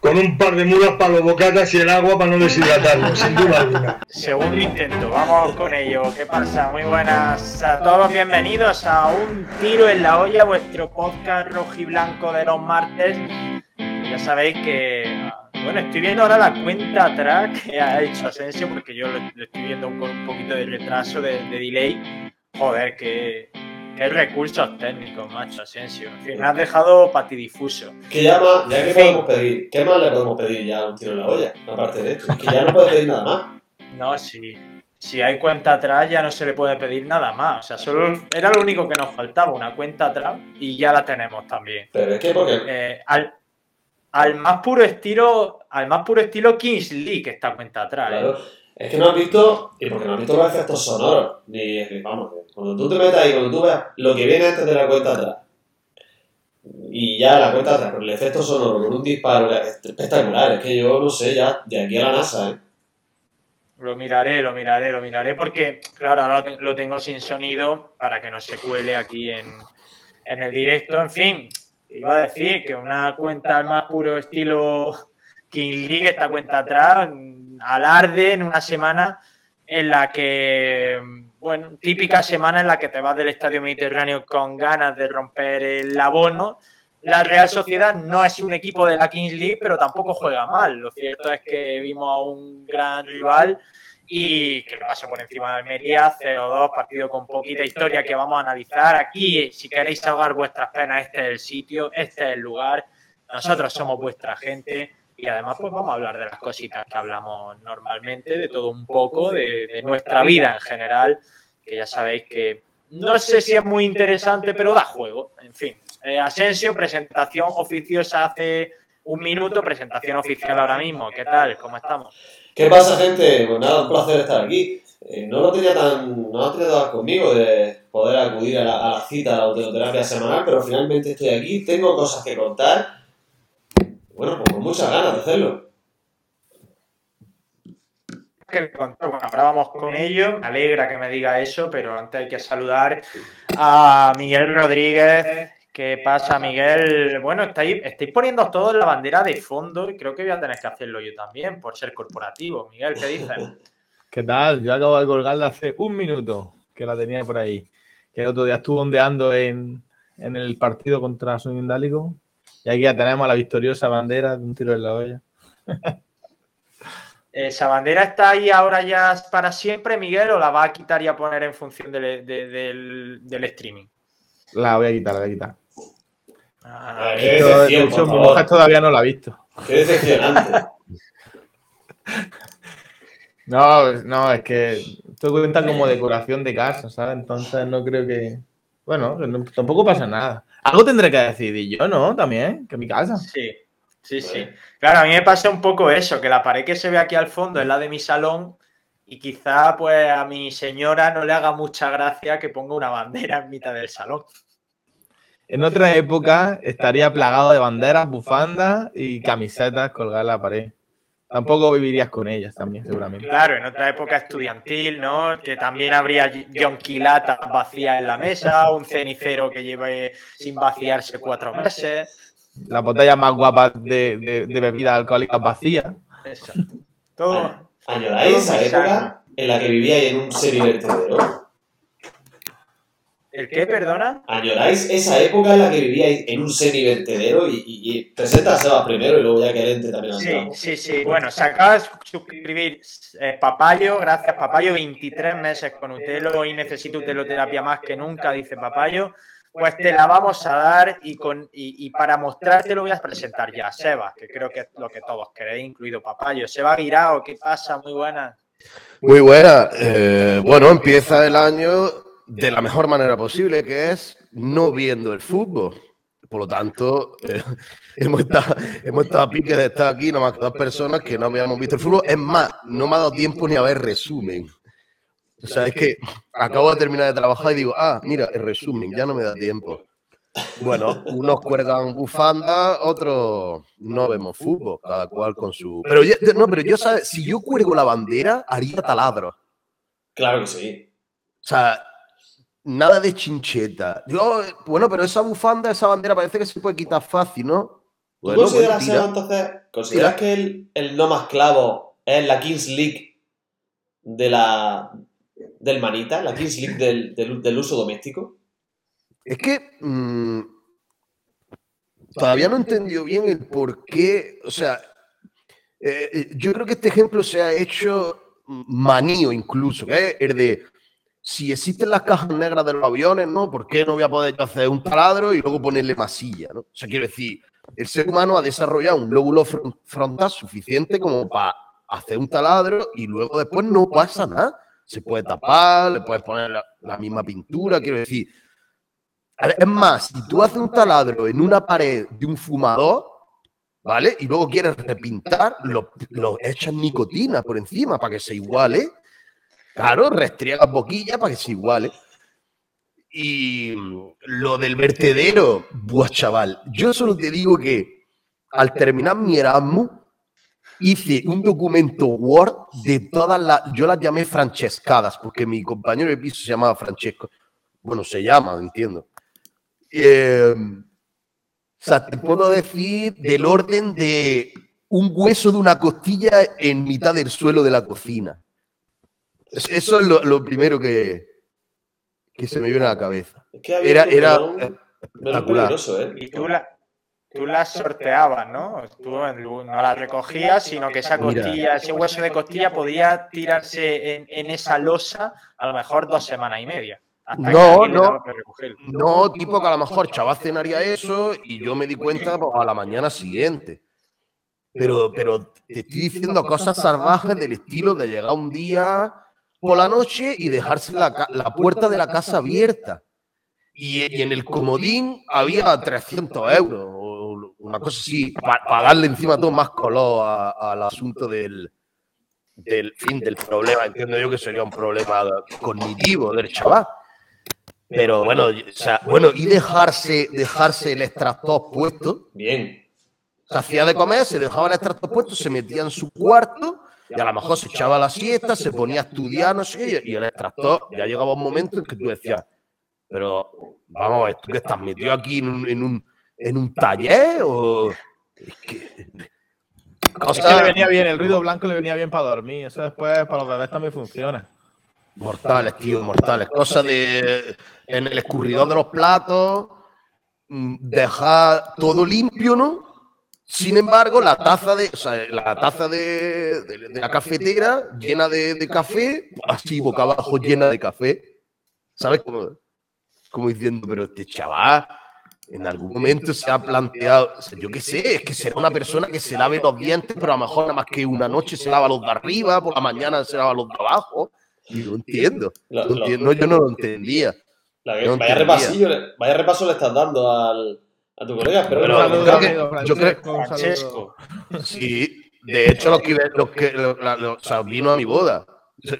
con un par de mulas para los bocatas y el agua para no deshidratarlo, sin duda alguna. Segundo intento, vamos con ello. ¿Qué pasa? Muy buenas a todos, bienvenidos a Un Tiro en la Olla, vuestro podcast rojiblanco de los martes. Ya sabéis que, bueno, estoy viendo ahora la cuenta atrás que ha hecho Asensio, porque yo lo, estoy viendo con un poquito de retraso, de, de delay. Joder, que, Qué recursos técnicos, macho, Asensio. En fin, me has dejado patidifuso. ¿Qué llama? Ya que En podemos pedir, ¿qué más le podemos pedir ya a un tiro en la olla? Aparte de esto, es que ya no puede pedir nada más. No, si, si hay cuenta atrás ya no se le puede pedir nada más. O sea, solo era lo único que nos faltaba, una cuenta atrás, y ya la tenemos también. Pero es que porque Eh, al, al más puro estilo, al más puro estilo Kings League esta cuenta atrás. ¿eh? Es que no has visto, y porque no has visto los efectos sonoros, ni, ni- vamos, cuando tú te metas ahí, cuando tú veas lo que viene antes de la cuenta atrás, y ya la cuenta atrás, con el efecto sonoro, con un disparo es espectacular, es que yo no sé, ya de aquí a la NASA, ¿eh? Lo miraré, lo miraré, lo miraré, porque, claro, ahora lo tengo sin sonido para que no se cuele aquí en, en el directo. En fin, iba a decir que una cuenta al más puro estilo King League, esta cuenta atrás, alarde en una semana en la que, bueno, típica semana en la que te vas del Estadio Mediterráneo con ganas de romper el abono. La Real Sociedad no es un equipo de la Kings League, pero tampoco juega mal. Lo cierto es que vimos a un gran rival y que lo por encima de Almería, 0-2, partido con poquita historia que vamos a analizar aquí. Si queréis ahogar vuestras penas, este es el sitio, este es el lugar. Nosotros somos vuestra gente y además pues vamos a hablar de las cositas que hablamos normalmente, de todo un poco, de, de nuestra vida en general, que ya sabéis que no sé si es muy interesante, pero da juego. En fin, eh, Asensio, presentación oficiosa hace un minuto, presentación oficial ahora mismo. ¿Qué tal? ¿Cómo estamos? ¿Qué pasa, gente? Pues nada, un placer estar aquí. Eh, no lo tenía tan, no lo tenía tan conmigo de poder acudir a la, a la cita, a la autoterapia semanal, pero finalmente estoy aquí, tengo cosas que contar. Bueno, pues con muchas ganas de hacerlo. Bueno, ahora vamos con ello. Me alegra que me diga eso, pero antes hay que saludar a Miguel Rodríguez. ¿Qué pasa, Miguel? Bueno, estáis, estáis poniendo todos la bandera de fondo y creo que voy a tener que hacerlo yo también por ser corporativo. Miguel, ¿qué dices? ¿Qué tal? Yo acabo de colgarla hace un minuto que la tenía por ahí. Que el otro día estuvo ondeando en, en el partido contra Son Indálico. Y aquí ya tenemos la victoriosa bandera de un tiro en la olla. ¿Esa bandera está ahí ahora ya para siempre, Miguel, o la va a quitar y a poner en función del, de- del, del streaming? La voy a quitar, la voy a quitar. Ah, hecho, decepción, de hecho, mi mujer todavía no la ha visto. Qué decepcionante. No, no, es que esto cuenta como decoración de casa, ¿sabes? Entonces no creo que. Bueno, no- tampoco pasa nada. Algo tendré que decidir yo, ¿no? También, que mi casa. Sí, sí, sí. Claro, a mí me pasa un poco eso, que la pared que se ve aquí al fondo es la de mi salón y quizá pues a mi señora no le haga mucha gracia que ponga una bandera en mitad del salón. En otra época estaría plagado de banderas, bufandas y camisetas colgadas en la pared. Tampoco vivirías con ellas también, seguramente. Claro, en otra época estudiantil, ¿no? Que también habría jonquilatas vacías en la mesa, un cenicero que lleve sin vaciarse cuatro meses. Las botellas más guapas de, de, de bebidas alcohólicas vacías. Eso. Todo. ¿Añoráis esa época en la que vivíais en un semivertedero? ¿El qué, perdona? ¿Añoráis esa época en la que vivíais en un semivertedero? Y, y, y presenta a Sebas primero y luego ya que Ente también Sí, entramos. sí, sí. Bueno, se acaba de suscribir eh, Papayo, gracias Papayo, 23 meses con Utelo, hoy necesito uteloterapia más que nunca, dice Papayo. Pues te la vamos a dar y, con, y, y para mostrarte lo voy a presentar ya a Seba, que creo que es lo que todos queréis, incluido Papayo. Seba Guirao, ¿qué pasa? Muy buena. Muy buena. Eh, bueno, empieza el año de la mejor manera posible, que es no viendo el fútbol. Por lo tanto, eh, hemos, estado, hemos estado a pique de estar aquí, nomás que dos personas que no habíamos visto el fútbol. Es más, no me ha dado tiempo ni a ver resumen. O sea, es que acabo de terminar de trabajar y digo, ah, mira, el resumen, ya no me da tiempo. Bueno, unos cuelgan bufanda, otros no vemos fútbol, cada cual con su. Pero yo, no, pero yo sabes, si yo cuelgo la bandera, haría taladro. Claro que sí. O sea, nada de chincheta. Bueno, pero esa bufanda, esa bandera parece que se puede quitar fácil, ¿no? ¿Tú Bueno, consideras, bueno, tira. Seba, entonces, consideras que el, el no más clavo es la Kings League de la del manita, la Kings League del, del- del uso doméstico? Es que mm, todavía no he entendido bien el por qué. O sea, eh, eh, yo creo que este ejemplo se ha hecho manío incluso, que es el de si existen las cajas negras de los aviones, ¿no? ¿Por qué no voy a poder hacer un taladro y luego ponerle masilla, ¿no? O sea, quiero decir, el ser humano ha desarrollado un lóbulo fron- frontal suficiente como para hacer un taladro y luego después no pasa nada. Se puede tapar, le puedes poner la, la misma pintura, quiero decir. Es más, si tú haces un taladro en una pared de un fumador, ¿vale? Y luego quieres repintar, lo, lo echas nicotina por encima para que se iguale. Claro, restriegas boquilla para que se iguale. Y mm, lo del vertedero, buah, chaval, yo solo te digo que al terminar mi Erasmus, hice un documento Word de todas las, yo las llamé francescadas, porque mi compañero de piso se llamaba Francesco. Bueno, se llama, entiendo. Eh, o sea, te puedo decir del orden de un hueso de una costilla en mitad del suelo de la cocina. Es- Eso es lo, lo primero que, que se me viene a la cabeza. Es que había Era, era espectacular. ¿eh? Y tú la, tú la sorteabas, ¿no? Tú no la recogías, sino que esa Mira. costilla, ese hueso de costilla podía tirarse en, en esa losa a lo mejor dos semanas y media. Hasta No, no. No, tipo que a lo mejor chaval cenaría eso y yo me di cuenta pues, a la mañana siguiente. Pero, pero te estoy diciendo cosas salvajes del estilo de llegar un día por la noche y dejarse la, la puerta de la casa abierta. Y, y en el comodín había 300 euros o una cosa así, para darle encima todo más color a- al asunto del, del fin del problema. Entiendo yo que sería un problema cognitivo del chaval. Pero bueno, o sea, bueno, y dejarse, dejarse el extractor puesto. Bien. Se hacía de comer, se dejaba el extractor puesto, se metía en su cuarto y a lo mejor se echaba la siesta, se ponía a estudiar, no sé, y el extractor ya llegaba un momento en que tú decías, pero vamos ver, ¿tú que estás metido aquí en un, en un, en un taller o...? Es que... Es que Cosas le venía bien, el ruido blanco le venía bien para dormir. Eso después para los bebés también funciona. mortales, tío, mortales. Cosas de... En el escurridor de los platos, mm, dejar todo limpio, ¿no? Sin embargo, la taza de, o sea, la taza de, de- de la cafetera llena de, de café, así boca abajo llena de café. ¿Sabes? Como, como diciendo, pero este chaval en algún momento se ha planteado, o sea, yo qué sé, es que será una persona que se lave los dientes, pero a lo mejor nada más que una noche se lava los de arriba, por la mañana se lava los de abajo. Y no entiendo. Lo- lo- entiendo, yo no lo entendía. La- No vaya, entendía. repasillo, vaya repaso le estás dando al, a tu colega, pero Bueno, saludo, creo que- amigo yo creo- Francesco. Sí, de hecho, los que, los que lo- la- lo- o sea, vino a mi boda.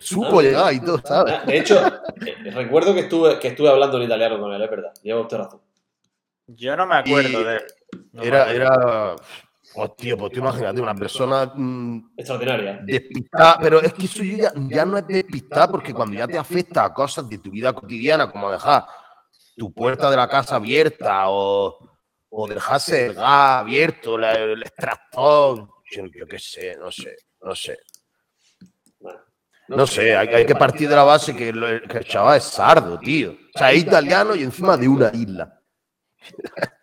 Supo Ah. llegar y todo, ¿sabes? Ah, De hecho, eh, recuerdo que estuve, que estuve hablando en italiano con él, es verdad. Lleva usted razón. Yo no me acuerdo Y de él. No Era, acuerdo. era. Hostia, pues tú imagínate, una persona mm, Extraordinaria. despistada, pero es que eso ya, ya no es despistada porque cuando ya te afecta a cosas de tu vida cotidiana, como dejar tu puerta de la casa abierta o, o dejarse el gas abierto, la- el extractor, yo, yo qué sé, no sé, no sé. No sé, hay, hay que partir de la base que, lo- que el chaval es sardo, tío. O sea, es italiano y encima de una isla.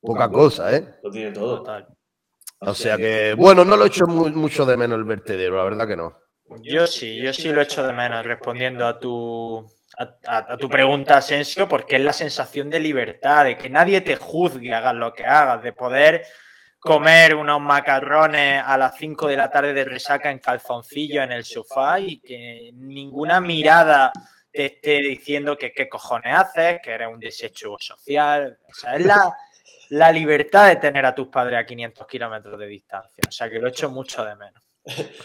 Poca cosa, ¿eh? lo tiene todo. Total. O sea que, bueno, no lo echo mu- mucho de menos el vertedero, la verdad que no. Yo sí, yo sí lo echo de menos respondiendo a tu, a, tu pregunta, Asensio, porque es la sensación de libertad, de que nadie te juzgue, hagas lo que hagas, de poder comer unos macarrones a las 5 de la tarde de resaca en calzoncillo en el sofá y que ninguna mirada te esté diciendo que qué cojones haces, que eres un desecho social. O sea, es la, la libertad de tener a tus padres a 500 kilómetros de distancia. O sea, que lo echo mucho de menos.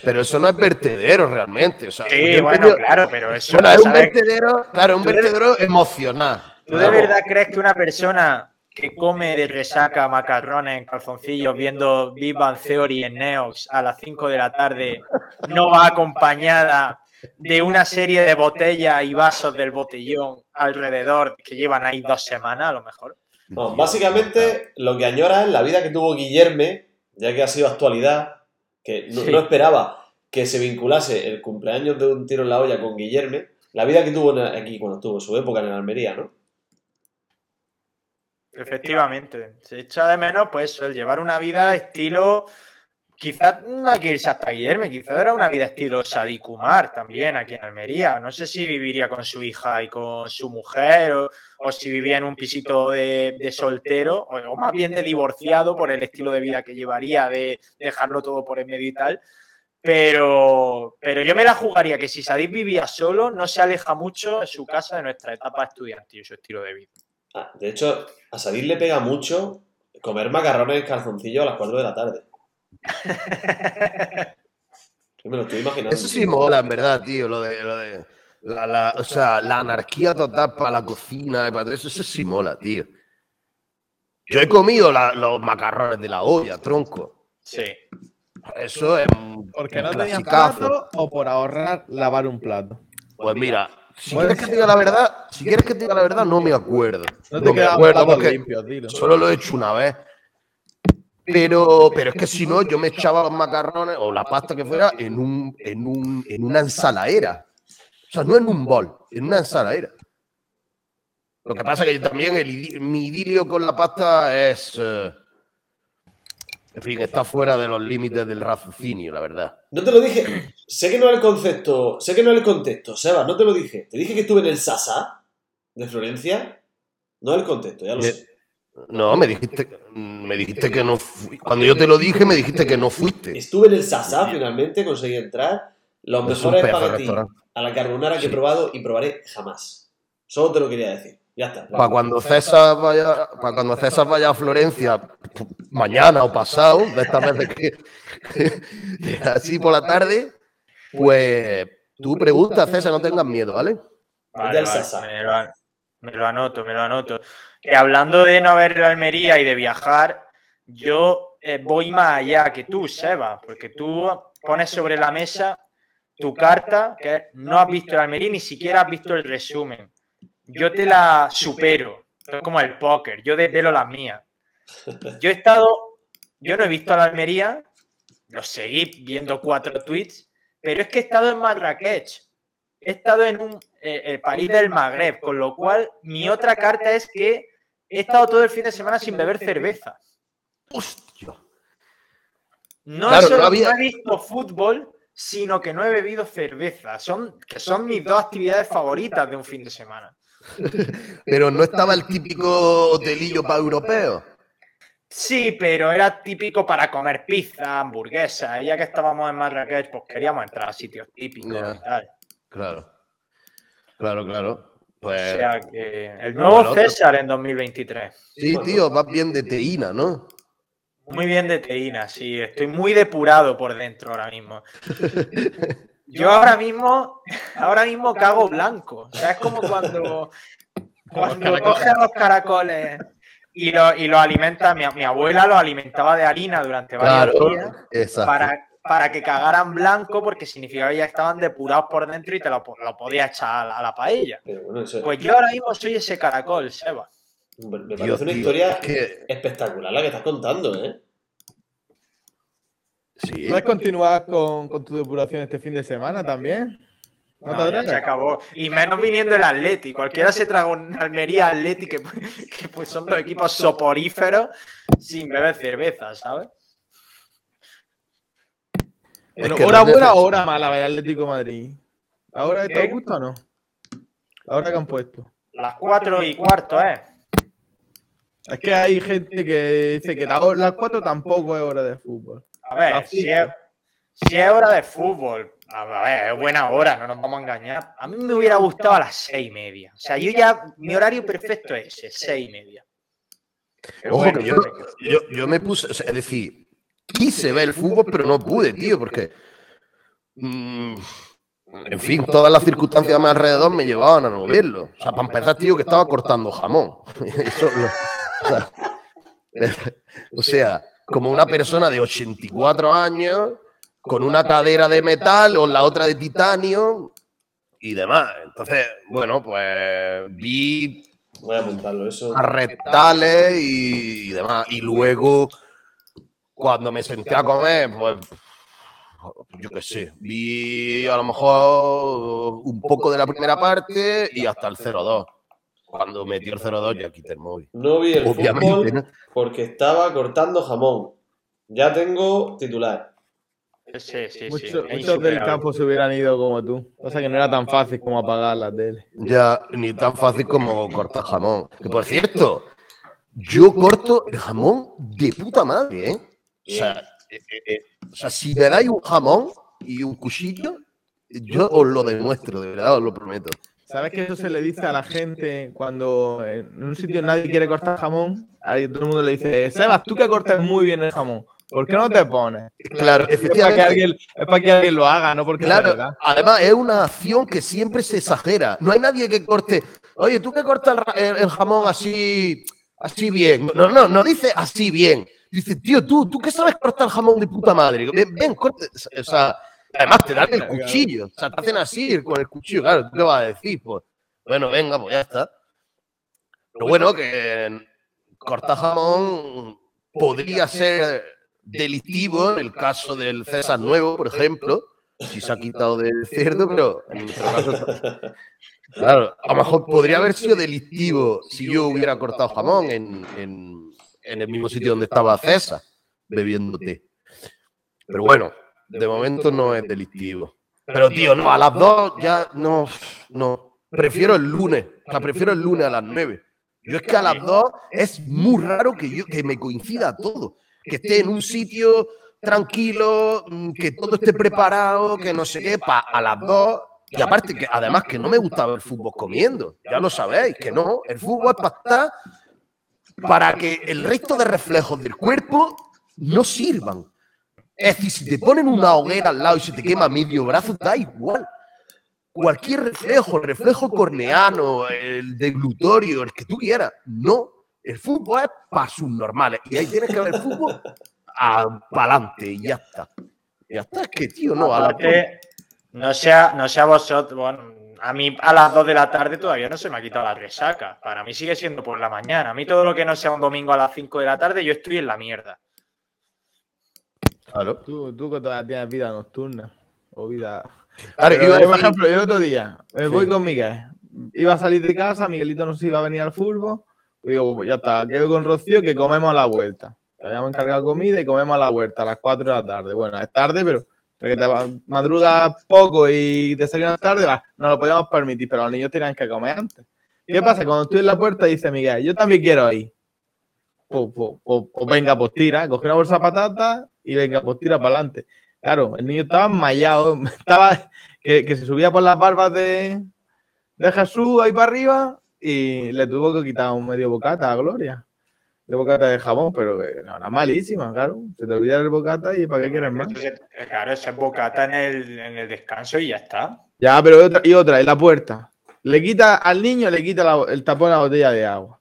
Pero eso no es vertedero realmente. O sea, Sí, bueno, claro, pero eso Bueno, es un ¿sabes? vertedero, claro, un vertedero emocional. ¿Tú de verdad crees que una persona que come de resaca macarrones en calzoncillos viendo Big Bang Theory en Neox a las 5 de la tarde no va acompañada de una serie de botellas y vasos del botellón alrededor que llevan ahí dos semanas a lo mejor? No, básicamente lo que añora es la vida que tuvo Guillerme, ya que ha sido actualidad, que no, Sí. no esperaba que se vinculase el cumpleaños de un tiro en la olla con Guillerme, la vida que tuvo aquí cuando estuvo en su época en Almería, ¿no? Efectivamente. Se echa de menos, pues, eso, el llevar una vida estilo. Quizás no hay que irse hasta Guillermo, quizás era una vida estilo Sadikumar también aquí en Almería. No sé si viviría con su hija y con su mujer, o, o si vivía en un pisito de, de soltero, o, o más bien de divorciado por el estilo de vida que llevaría, de dejarlo todo por en medio y tal. Pero, pero yo me la jugaría que si Sadik vivía solo, no se aleja mucho en su casa de nuestra etapa estudiantil, su estilo de vida. Ah, de hecho, a Sadir le pega mucho comer macarrones en calzoncillo a las 4 de la tarde. Yo me lo estoy imaginando. Eso sí mola, en verdad, tío, lo de, lo de la, la- o sea, la anarquía total para la cocina y para todo eso, eso sí mola, tío. Yo he comido la- los macarrones de la olla, tronco. Sí. Eso es ¿Porque un no tenías plato o por ahorrar lavar un plato? Pues mira, si Bueno, quieres que te diga la verdad, si quieres que te diga la verdad, no me acuerdo. No te No me acuerdo porque limpios, dilo. solo lo he hecho una vez. Pero, pero es que si no, yo me echaba los macarrones o la pasta que fuera en, un, en, un, en una ensaladera. O sea, no en un bol, en una ensaladera. Lo que pasa es que también el, mi idilio con la pasta es. eh, en fin, está fuera de los límites del raciocinio, la verdad. No te lo dije. Sé que no es el concepto. Sé que no es el contexto, Seba, no te lo dije. Te dije que estuve en el Sasa de Florencia. No es el contexto, ya lo sé. No, me dijiste, me dijiste que no fui. Cuando yo te lo dije, me dijiste que no fuiste. Estuve en el Sasa, finalmente conseguí entrar. Los mejores espaguetis. A la carbonara que he probado y probaré jamás. Solo te lo quería decir. Ya está. Para cuando César vaya, para cuando César vaya a Florencia mañana o pasado, de estas veces que así por la tarde, pues tú preguntas, César, no tengas miedo, ¿vale? Me, lo, an- me lo anoto, me lo anoto. Que hablando de no ver la Almería y de viajar, yo eh, voy más allá que tú, Seba, porque tú pones sobre la mesa tu carta que no has visto la Almería, ni siquiera has visto el resumen. Yo te la supero, es como el póker, yo desvelo las mías. Yo he estado, yo no he visto la Almería, lo seguí viendo cuatro tweets, pero es que he estado en Marrakech he estado en un eh, el París del Magreb, con lo cual mi otra carta es que he estado todo el fin de semana sin beber cerveza. Hostia. No Claro, solo no había- no he visto fútbol, sino que no he bebido cerveza. Son, que son mis dos actividades favoritas de un fin de semana. Pero no estaba el típico hotelillo para europeos. Sí, pero era típico para comer pizza, hamburguesa. Y ya que estábamos en Marrakech, pues queríamos entrar a sitios típicos y tal. Claro. Claro, claro. O Pues sea que el nuevo César en 2023. sí, tío, vas bien de teína, ¿no? Muy bien de teína, sí. Estoy muy depurado por dentro ahora mismo. Yo ahora mismo, ahora mismo cago blanco. O sea, es como cuando, cuando coges los caracoles y los y lo alimenta. Mi, mi abuela los alimentaba de harina durante varios Claro. días Exacto. para, para que cagaran blanco, porque significaba que ya estaban depurados por dentro y te lo, lo podías echar a la, a la paella. Pero bueno, eso Pues yo ahora mismo soy ese caracol, Seba. Me parece una tío, historia es que espectacular la que estás contando, ¿eh? sí. ¿Puedes continuar con, con tu depuración este fin de semana también? ¿No ya se acabó. Y menos viniendo el Atleti. Cualquiera se traga un Almería Atleti, que, que, pues son dos equipos soporíferos sin beber cerveza, ¿sabes? Es Bueno, que ¿Hora buena o hora mala del Atlético de Madrid? ¿La hora está a gusto o no? La hora que han puesto. Las cuatro y cuarto, ¿eh? Es que hay gente que dice que las cuatro tampoco es hora de fútbol. A ver, si es, si es hora de fútbol, a ver, es buena hora, no nos vamos a engañar. A mí me hubiera gustado a las seis y media. O sea, yo ya, mi horario perfecto es ese, seis y media. Pero Ojo bueno, que yo, yo, yo me puse, o sea, es decir, quise ver el fútbol, pero no pude, tío, porque mm, en fin, todas las circunstancias a mi alrededor me llevaban a no verlo. O sea, para empezar, tío, que estaba cortando jamón. Eso lo- o, sea, como una persona de 84 años, con una cadera de metal o la otra de titanio y demás. Entonces, bueno, pues vi Voy a apuntarlo, eso. a y demás. Y luego, cuando me senté a comer, pues yo qué sé, vi a lo mejor un poco de la primera parte y hasta el 0-2. Cuando metió el 0-2 ya quité el móvil. No vi el Obviamente, fútbol ¿no? porque estaba cortando jamón. Ya tengo titular. Sí, sí, sí. Muchos, del campo se hubieran ido como tú. O sea que no era tan fácil como apagar la tele. Ya ni tan fácil como cortar jamón. Que por cierto, yo corto el jamón de puta madre, ¿eh? O sea, eh, eh, eh, o sea, si me dais un jamón y un cuchillo, yo os lo demuestro, de verdad, os lo prometo. ¿Sabes que eso se le dice a la gente cuando en un sitio nadie quiere cortar jamón? Ahí todo el mundo le dice, Sebas, tú que cortas muy bien el jamón, ¿por qué no te pones? Claro, Es para que efectivamente. alguien, es para que alguien lo haga, no porque Claro, además es una acción que siempre se exagera. No hay nadie que corte. Oye, tú que cortas el, el- el jamón así, así bien. No, no, no dice así bien. Dice, tío, tú, tú que sabes cortar jamón de puta madre. Ven, ven, corte. O sea, además te dan el cuchillo. O sea, te hacen así con el cuchillo. Claro, ¿tú qué vas a decir? Pues, bueno, venga, pues ya está. Lo bueno que cortar jamón podría ser delictivo en el caso del César Nuevo, por ejemplo, si se ha quitado del cerdo, pero en nuestro caso, claro, a lo mejor podría haber sido delictivo si yo hubiera cortado jamón en, en- en el mismo sitio donde estaba César, bebiendo té. Pero bueno, de momento no es delictivo. Pero tío, no, a las dos ya no, no. Prefiero el lunes, o sea, prefiero el lunes a las nueve. Yo es que a las dos es muy raro que yo que me coincida todo, que esté en un sitio tranquilo, mm, que todo esté preparado, que no sé qué, pa, a las dos. Y aparte que además que no me gusta ver fútbol comiendo, ya lo sabéis, que no, el fútbol es para estar para que el resto de reflejos del cuerpo no sirvan. Es decir, si te ponen una hoguera al lado y se te quema medio brazo, da igual. Cualquier reflejo, el reflejo corneano, el deglutorio, el que tú quieras. No, el fútbol es para subnormales. Y ahí tienes que ver fútbol para adelante y ya está. Ya está, es que tío, no, a la no sea, no sea vosotros, bueno, a mí a las 2 de la tarde todavía no se me ha quitado la resaca. Para mí sigue siendo por la mañana. A mí todo lo que no sea un domingo a las 5 de la tarde, yo estoy en la mierda. Claro. Tú, tú que todavía tienes vida nocturna o vida... Claro, iba por ejemplo, yo el otro día me voy con Miguel. Iba a salir de casa, Miguelito no se iba a venir al fútbol. Y digo, pues ya está, quedo con Rocío que comemos a la vuelta. Te habíamos encargado comida y comemos a la vuelta a las 4 de la tarde. Bueno, es tarde, pero porque te madrugas poco y te desayunas tarde, va, no lo podíamos permitir, pero los niños tenían que comer antes. ¿Qué pasa? Cuando estoy en la puerta dice Miguel, yo también quiero ir. Pues, pues, pues, pues venga, pues tira, coge una bolsa de patatas y venga, pues tira para adelante. Claro, el niño estaba enmayado, estaba que, que se subía por las barbas de, de Jesús ahí para arriba y le tuvo que quitar un medio bocata a Gloria. De bocata de jamón, pero que no, era malísima, claro. Se te olvida el bocata y ¿para qué quieres más? Claro, esa es bocata en el, en el descanso y ya está. Ya, pero otra, y otra, en la puerta. Le quita al niño, le quita la- el tapón a la botella de agua.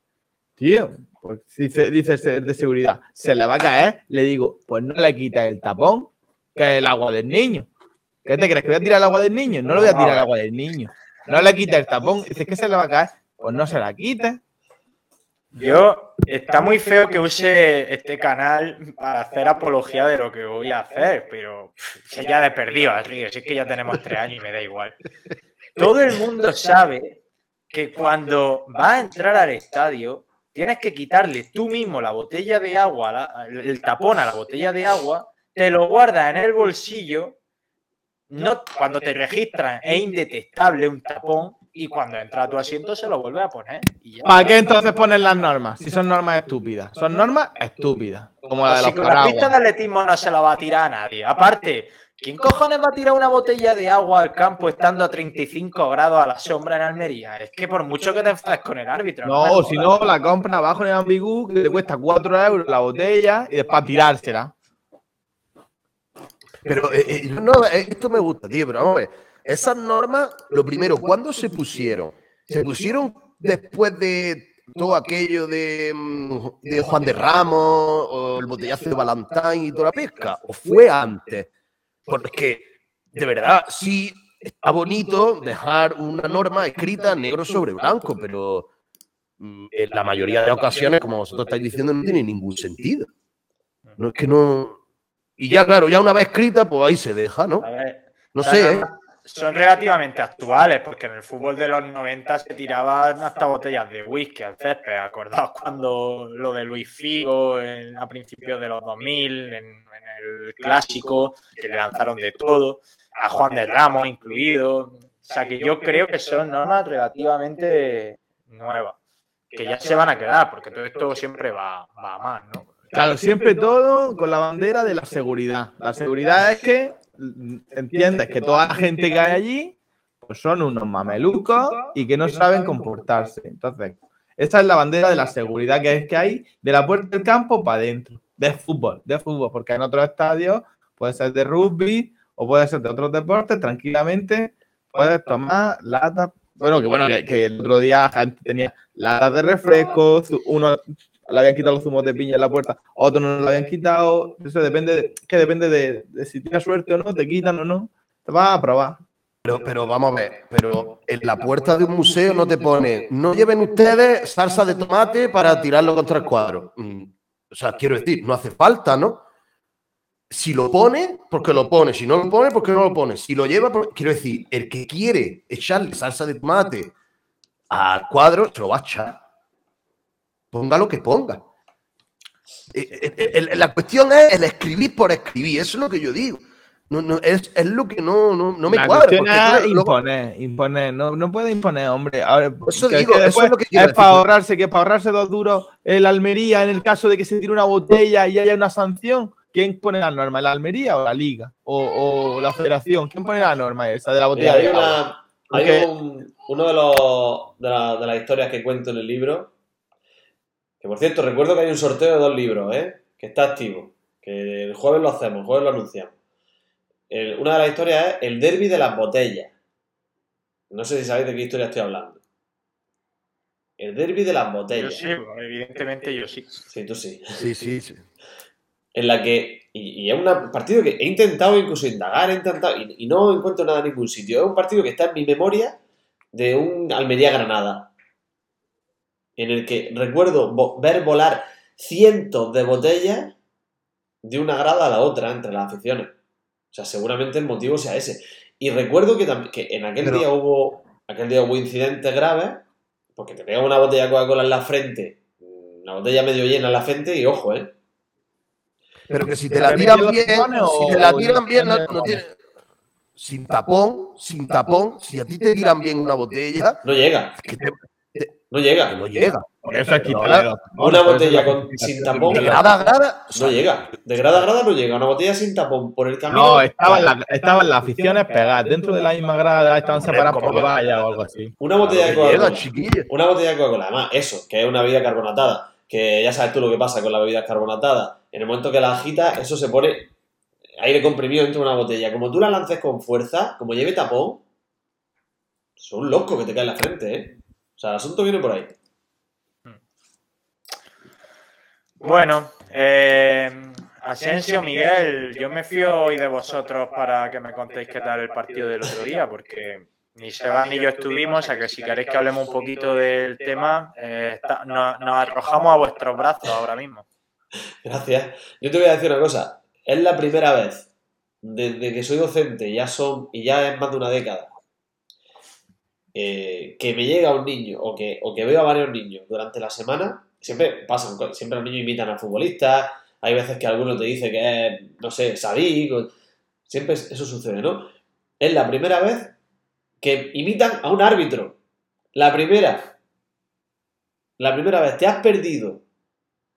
Tío, pues dice, dice de seguridad, se le va a caer. Le digo, pues no le quita el tapón, que es el agua del niño. ¿Qué te crees? ¿Que voy a tirar el agua del niño? No le voy a tirar el agua del niño. No le quita el tapón. Dice que se le va a caer. Pues no se la quite. Yo, está muy feo que use este canal para hacer apología de lo que voy a hacer, pero pff, ya de perdido río, si es que ya tenemos tres años y me da igual. Todo el mundo sabe que cuando vas a entrar al estadio, tienes que quitarle tú mismo la botella de agua, la- el, tapón a la botella de agua, te lo guardas en el bolsillo, no, cuando te registran es indetectable un tapón y cuando entra a tu asiento se lo vuelve a poner. Y ya. ¿Para qué entonces ponen las normas? Si son normas estúpidas. Son normas estúpidas. Como la de los que la pista de atletismo no se la va a tirar a nadie. Aparte, ¿quién cojones va a tirar una botella de agua al campo estando a 35 grados a la sombra en Almería? Es que por mucho que te enfades con el árbitro. No, si no, la compra abajo en el ambigú, que te cuesta 4 euros la botella y después tirársela. Pero eh, eh, no, eh, esto me gusta, tío, pero vamos a ver. esas normas, lo primero, ¿cuándo se pusieron? ¿Se pusieron después de todo aquello de, mm, de Juan de Ramos o el botellazo de Valentine y toda la pesca? ¿O fue antes? Porque, de verdad, sí está bonito dejar una norma escrita negro sobre blanco, pero mm, en la mayoría de ocasiones, como vosotros estáis diciendo, no tiene ningún sentido. No es que no. Y ya, claro, ya una vez escrita, pues ahí se deja, ¿no? Ver, No sé, ¿eh? Son relativamente actuales, porque en el fútbol de los 90 se tiraban hasta botellas de whisky al césped. Acordaos cuando lo de Luis Figo en- a principios de los 2000, en, en el clásico, que le lanzaron de todo, a Juan de Ramos incluido. O sea que yo creo que son normas relativamente nuevas, que ya se van a quedar, porque todo esto siempre va, va a más, ¿no? Claro, siempre todo con la bandera de la seguridad. La seguridad es que entiendes que toda la gente que hay allí pues son unos mamelucos y que no saben comportarse. Entonces, esa es la bandera de la seguridad que es que hay de la puerta del campo para adentro. De fútbol, de fútbol, porque en otros estadios puede ser de rugby o puede ser de otros deportes, tranquilamente puedes tomar latas. Bueno, que bueno, que, el otro día tenía latas de refrescos, uno le habían quitado los zumos de piña en la puerta, otros no lo habían quitado. Eso depende, de, que depende de, si tienes suerte o no, te quitan o no. Te vas a probar. Pero, pero vamos a ver, pero en la puerta de un museo no te pone, no lleven ustedes salsa de tomate para tirarlo contra el cuadro. O sea, quiero decir, no hace falta, ¿no? Si lo pone, porque lo pone. Si no lo pone, porque no lo pone. Si lo lleva, quiero decir, el que quiere echarle salsa de tomate al cuadro, se lo va a echar. Ponga lo que ponga. Eh, eh, eh, la cuestión es el escribir por escribir, eso es lo que yo digo. No, no, es, es lo que no, no, no me la cuadra. claro, imponer, imponer. No, no puede imponer, hombre. Ahora, Eso que- digo, que eso es lo que quiero es para ahorrarse, que para ahorrarse dos duros el Almería en el caso de que se tire una botella y haya una sanción. ¿Quién pone la norma? ¿La Almería o la Liga? O, o la Federación? ¿Quién pone la norma esa de la Mira, botella hay una, hay un- uno de, los, de, la- de las historias que cuento en el libro, que por cierto, recuerdo que hay un sorteo de dos libros, ¿eh? que está activo, que el jueves lo hacemos, el jueves lo anunciamos. El- una de las historias es el derby de las botellas. No sé si sabéis de qué historia estoy hablando. El derby de las Yo botellas. sí, evidentemente yo sí. Sí, tú sí. Sí, sí, sí. en la que. Y, y es un partido que he intentado incluso indagar, he intentado. Y, y no encuentro nada en ningún sitio. Es un partido que está en mi memoria de un Almería-Granada. En el que recuerdo vo- ver volar cientos de botellas de una grada a la otra entre las aficiones. O sea, seguramente el motivo sea ese. Y recuerdo que, que en aquel Pero- día hubo. Aquel día hubo incidentes graves. Porque te pega una botella de Coca-Cola en la frente. Una botella medio llena en la frente y ojo, ¿eh? Pero que si te ¿Pero la tiran bien, si te la tiran bien, no, tiene. Sin tapón, sin tapón, si a ti te tiran bien una botella, No llega. que, te- No llega. no llega. Por eso es los Una botella con, sin tapón De grada a grada, o no sea, llega. De grada a grada no llega. Una botella sin tapón por el camino. No, estaban las, estaban las aficiones pegadas. Dentro de la misma grada estaban separadas ¿cómo por que? valla o algo así. Una botella de Coca-Cola. Una botella de Coca-Cola. Además, eso, que es una bebida carbonatada. Que ya sabes tú lo que pasa con las bebidas carbonatadas. En el momento que la agitas, eso se pone aire comprimido dentro de una botella. Como tú la lances con fuerza, como lleve tapón, es un loco que te cae en la frente, ¿eh? O sea, el asunto viene por ahí. Bueno, eh, Asensio, Miguel, yo me fío hoy de vosotros para que me contéis qué tal el partido del otro día, porque ni Sebas ni yo estuvimos, o sea que si queréis que hablemos un poquito del tema, eh, está- nos, nos arrojamos a vuestros brazos ahora mismo. Gracias. Yo te voy a decir una cosa. Es la primera vez desde que soy docente, ya son, y ya es más de una década, eh, que me llega un niño o que, o que veo a varios niños durante la semana. Siempre pasan, siempre los niños imitan a futbolistas. Hay veces que alguno te dice que es, no sé, Sadik. Siempre es- eso sucede, ¿no? Es la primera vez que imitan a un árbitro. La primera. La primera vez. Te has perdido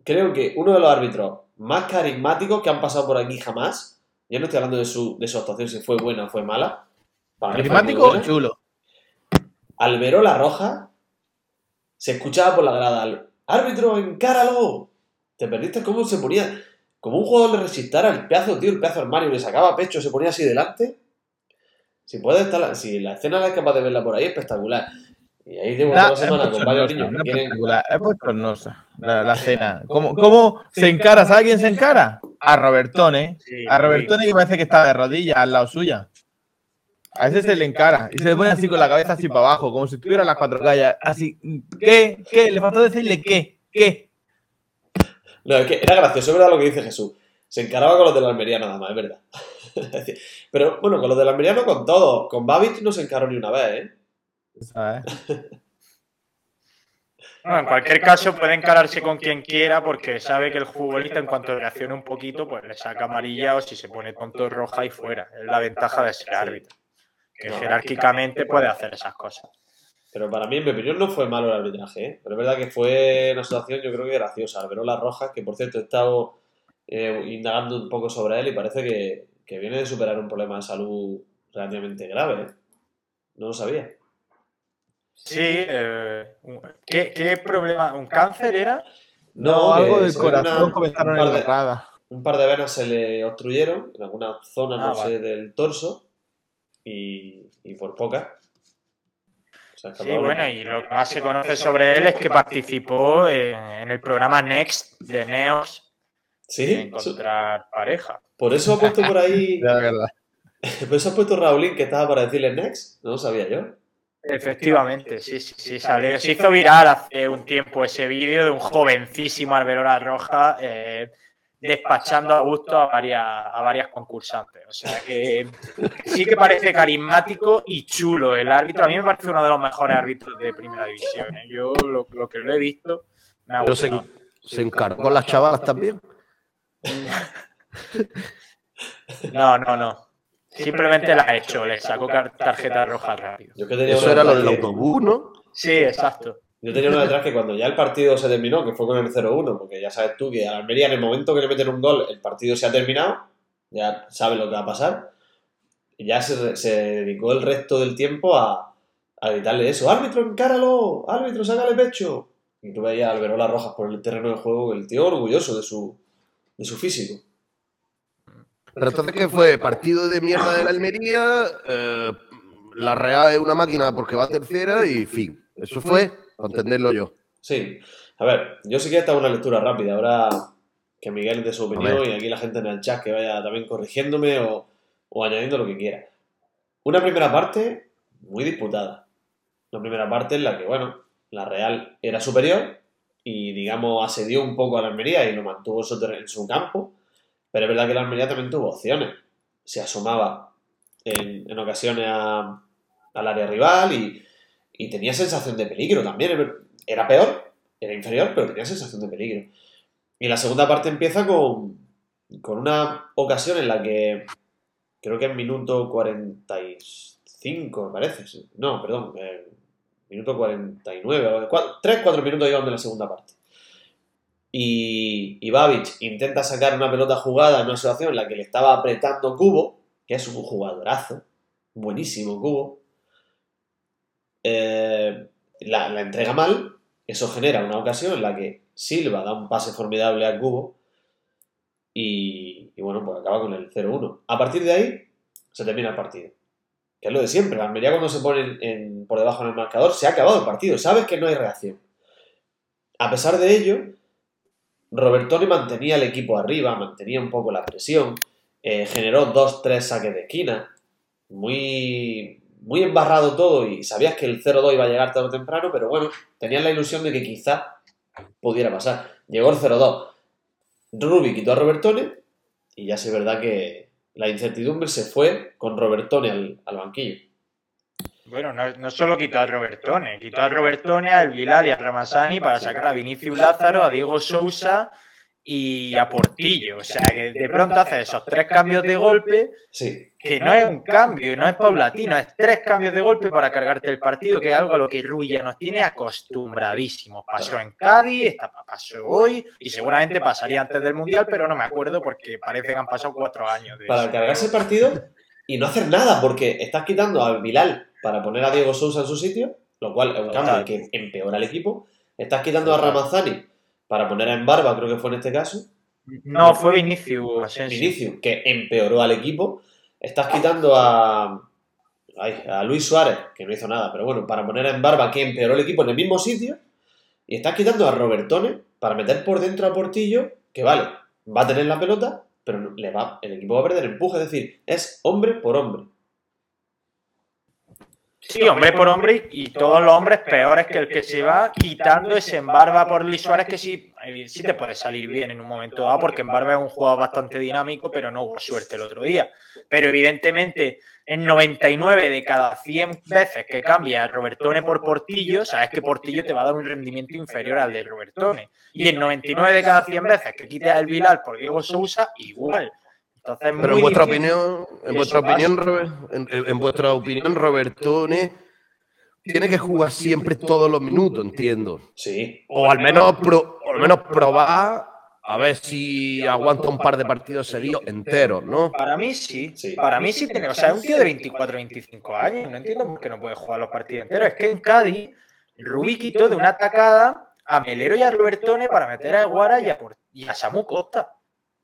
creo que uno de los árbitros más carismáticos que han pasado por aquí jamás. Yo no estoy hablando de su, de su actuación, si fue buena o fue mala. Para fue ¿Carismático o chulo? Alberola Roja se escuchaba por la grada. "Al- ¡Árbitro, encáralo! Te perdiste cómo se ponía. Como un jugador le resistara el pedazo, tío, el pedazo armario, le sacaba pecho, se ponía así delante. Si puede estar, si la escena la es capaz de verla por ahí, espectacular. Y ahí llevo toda la semana con varios niños que es quieren. espectacular, es bochornosa la, la cena. ¿Cómo, ¿Cómo se encara? ¿Sabe quién se encara? A Robertone. Sí, A Robertone que parece que está de rodillas al lado suya. A ese se le encara y se le pone así con la cabeza así para abajo, como si tuviera las cuatro calles. Así, ¿qué? ¿Qué? Le faltó decirle qué, qué. No, es que era gracioso, es verdad lo que dice Jesús. Se encaraba con los de la Almería nada más, es verdad. Pero bueno, con los de la Almería no con todos. Con Babich no se encaró ni una vez, ¿eh? ¿Sabes? Bueno, en cualquier caso puede encararse con quien quiera porque sabe que el futbolista en cuanto reaccione un poquito pues le saca amarilla o si se pone tonto roja y fuera. Es la ventaja de ser árbitro. Que No. jerárquicamente puede hacer esas cosas. Pero para mí, en mi opinión, no fue malo el arbitraje, ¿eh? Pero es verdad que fue una situación, yo creo que graciosa. Alberola Rojas, que por cierto he estado eh, indagando un poco sobre él y parece que, que viene de superar un problema de salud relativamente grave, ¿eh? No lo sabía. Sí, eh, ¿qué, qué problema? ¿Un cáncer era? No, algo del corazón una- comenzaron un en par la de- grada. un par de venas se le obstruyeron en alguna zona, Ah, no sé, del torso y, y por poca. Sí, bueno, y lo que más se conoce sobre él es que participó en, en el programa Next de Neos de Sí, eso- encontrar pareja. por eso ha puesto por ahí, De verdad. por eso ha puesto Raulín que estaba para decirle next, no lo sabía yo. Efectivamente, sí, sí, sí, salió. Se hizo viral hace un tiempo ese vídeo de un jovencísimo Alberola Roja eh, despachando a gusto a varias, a varias concursantes. O sea que sí que parece carismático y chulo el árbitro. A mí me parece uno de los mejores árbitros de primera división. ¿eh? Yo lo, lo que lo he visto me ha Pero se, gustado. se encargó con las chavalas también. No, no, no. Simplemente la ha hecho, le sacó tarjeta roja rápido. Yo que tenía Eso era lo del autobús, ¿no? Sí, exacto. Yo tenía una detrás que cuando ya el partido se terminó, que fue con el 0-1, porque ya sabes tú que a Almería en el momento que le meten un gol, el partido se ha terminado, ya sabes lo que va a pasar, y ya se, se dedicó el resto del tiempo a, a gritarle eso, árbitro, encáralo, árbitro, sácale pecho. Y tú veías a Alberola Rojas por el terreno de juego, el tío orgulloso de su, de su físico. Pero entonces, ¿qué fue? Partido de mierda de la Almería, eh, la Real es una máquina porque va tercera y fin. Eso fue, para entenderlo yo. Sí. A ver, yo sí que esta es una lectura rápida. Ahora que Miguel dé su opinión y aquí la gente en el chat que vaya también corrigiéndome o, o añadiendo lo que quiera. Una primera parte muy disputada. Una primera parte en la que, bueno, la Real era superior y, digamos, asedió un poco a la Almería y lo mantuvo en su, terre- en su campo. Pero es verdad que la Almería también tuvo opciones. Se asomaba en, en ocasiones al área rival y, y tenía sensación de peligro también. Era peor, era inferior, pero tenía sensación de peligro. Y la segunda parte empieza con, con una ocasión en la que creo que en minuto 45, me parece. No, perdón, eh, minuto 49, 3-4 minutos iban de la segunda parte. Y, y Babic intenta sacar una pelota jugada en una situación en la que le estaba apretando Cubo, que es un jugadorazo, buenísimo Cubo. Eh, la, entrega mal, eso genera una ocasión en la que Silva da un pase formidable a Cubo y, y bueno, pues acaba con el 0-1. A partir de ahí se termina el partido. Que es lo de siempre. La Almería cuando se pone por debajo en el marcador se ha acabado el partido. Sabes que no hay reacción. A pesar de ello, Robertone mantenía el equipo arriba, mantenía un poco la presión, eh, generó dos, tres saques de esquina, muy, muy embarrado todo y sabías que el 0-2 iba a llegar tarde o temprano, pero bueno, tenías la ilusión de que quizá pudiera pasar. Llegó el 0-2. Rubi quitó a Robertone y ya sé verdad que la incertidumbre se fue con Robertone al, al banquillo. Bueno, no, no solo quitó a Robertone, quitó a Robertone, al Vilal y a Ramazani para sacar a Vinicius Lázaro, a Diego Sousa y a Portillo. O sea, que de pronto hace esos tres cambios de golpe, Sí, que no es un cambio, no es paulatino, es tres cambios de golpe para cargarte el partido, que es algo a lo que Rui ya nos tiene acostumbradísimos. Pasó en Cádiz, pasó hoy y seguramente pasaría antes del Mundial, pero no me acuerdo porque parece que han pasado cuatro años. De para eso. cargarse el partido y no hacer nada, porque estás quitando al Bilal para poner a Diego Sousa en su sitio, lo cual es un cambio que empeora el equipo. Estás quitando a Ramazani para poner a Embarba, creo que fue en este caso, No, fue Vinicius. Vinicius, que empeoró al equipo. Estás quitando a, ay, a Luis Suárez, que no hizo nada, pero bueno, para poner en barba que empeoró el equipo en el mismo sitio, y estás quitando a Robertone para meter por dentro a Portillo, que vale, va a tener la pelota, pero le va, el equipo va a perder empuje, es decir, es hombre por hombre. Sí, hombre por hombre y todos los hombres peores que el que se va quitando ese Embarba por Luis Suárez que sí, sí te puede salir bien en un momento dado porque Embarba es un jugador bastante dinámico pero no hubo suerte el otro día. Pero evidentemente en 99 de cada 100 veces que cambia Robertone por Portillo, sabes que Portillo te va a dar un rendimiento inferior al de Robertone. Y en 99 de cada 100 veces que quites al Vilal por Diego Sousa, igual. Entonces, Pero en vuestra difícil opinión, en vuestra opinión, Robert- en, vuestra opinión, Robertone tiene que jugar siempre todos los minutos, entiendo. Sí, O al menos, pro- o al menos probar a ver si aguanta un par de partidos seguidos enteros, ¿no? Para mí sí. Sí. Para mí sí tiene. O sea, es un tío de 24 25 años. No entiendo por qué no puede jugar los partidos enteros. Es que en Cádiz, Rubí quitó de una atacada a Melero y a Robertone para meter a Guara y a, Por- y a Samu Costa.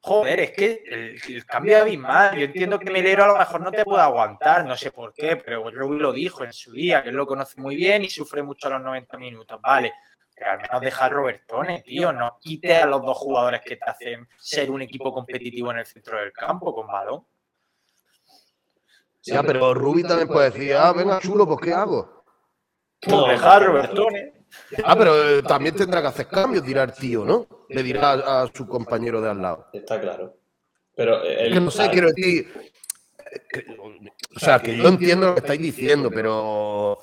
Joder, es que el, el cambio abismal. Yo entiendo que Melero a lo mejor no te puede aguantar, no sé por qué, pero Rubí lo dijo en su día, que él lo conoce muy bien y sufre mucho a los 90 minutos. Vale. Pero al menos deja a Robertone, tío. No quite a los dos jugadores que te hacen ser un equipo competitivo en el centro del campo con balón. Ya, pero Rubi también puede decir, ah, venga, chulo, pues ¿qué hago? No, dejar a Robertone. Ah, pero eh, también tendrá que hacer cambios, dirá el tío, ¿no? Le dirá a, a su compañero de al lado. está claro. Pero eh, Es el- que no sé, quiero decir. eh, que- o sea, que yo entiendo lo que estáis diciendo, pero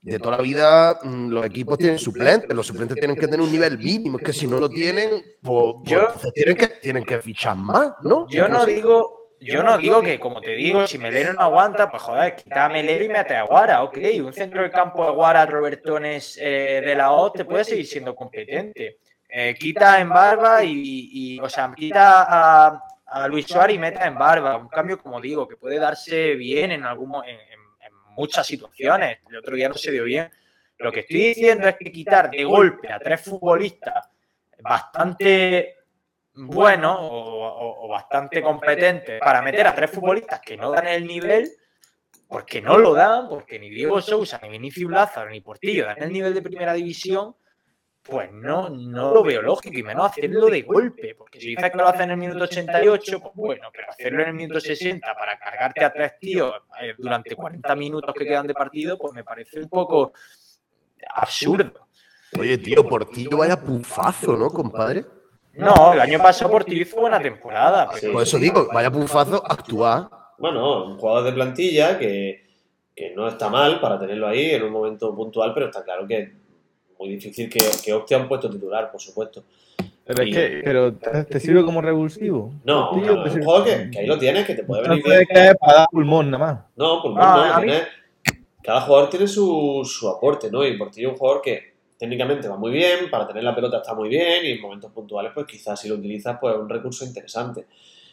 de toda la vida mm, los equipos tienen suplentes, los suplentes tienen que tener un nivel mínimo, es que si no lo tienen, pues, pues, Yo- entonces tienen, que, tienen que fichar más, ¿no? Yo no digo, yo no digo que, como te digo, si Melero no aguanta, pues joder, quita a Melero y mete a Guara, ok. Un centro del campo de Guara, Robertones eh, de la O, te puede seguir siendo competente. Eh, quita en Barba y, o sea, quita a, Luis Suárez y meta en Barba. Un cambio, como digo, que puede darse bien en, algún, en muchas situaciones. El otro día no se dio bien. Lo que estoy diciendo es que quitar de golpe a tres futbolistas bastante bueno o, o- o bastante competente para meter a tres futbolistas que no dan el nivel, porque no lo dan, porque ni Diego Sousa, ni Vinicius Lázaro, ni Portillo dan el nivel de primera división, pues no, no lo veo lógico y menos hacerlo de golpe, porque si dices que lo hacen en el minuto 88, pues bueno, pero hacerlo en el minuto 60 para cargarte a tres tíos eh, durante 40 minutos que quedan de partido, pues me parece un poco absurdo. Oye, tío, Portillo vaya pufazo, ¿no, compadre? No, el año pasado Portillo hizo buena temporada, pero Sí. Por eso digo, vaya pufazo actuar. Bueno, un jugador de plantilla que, que no está mal para tenerlo ahí en un momento puntual, pero está claro que es muy difícil que, que opte a un puesto titular, por supuesto. Pero Y- es que, pero ¿te, te sirve como revulsivo? No, no, es un sirve- jugador que, que ahí lo tienes, que te puede venir bien. que es para dar pulmón nada más. No, por Ah, no, tiene- cada jugador tiene su, su aporte, ¿no? Y Portillo es un jugador que técnicamente va muy bien, para tener la pelota está muy bien, y en momentos puntuales, pues quizás si lo utilizas, pues es un recurso interesante.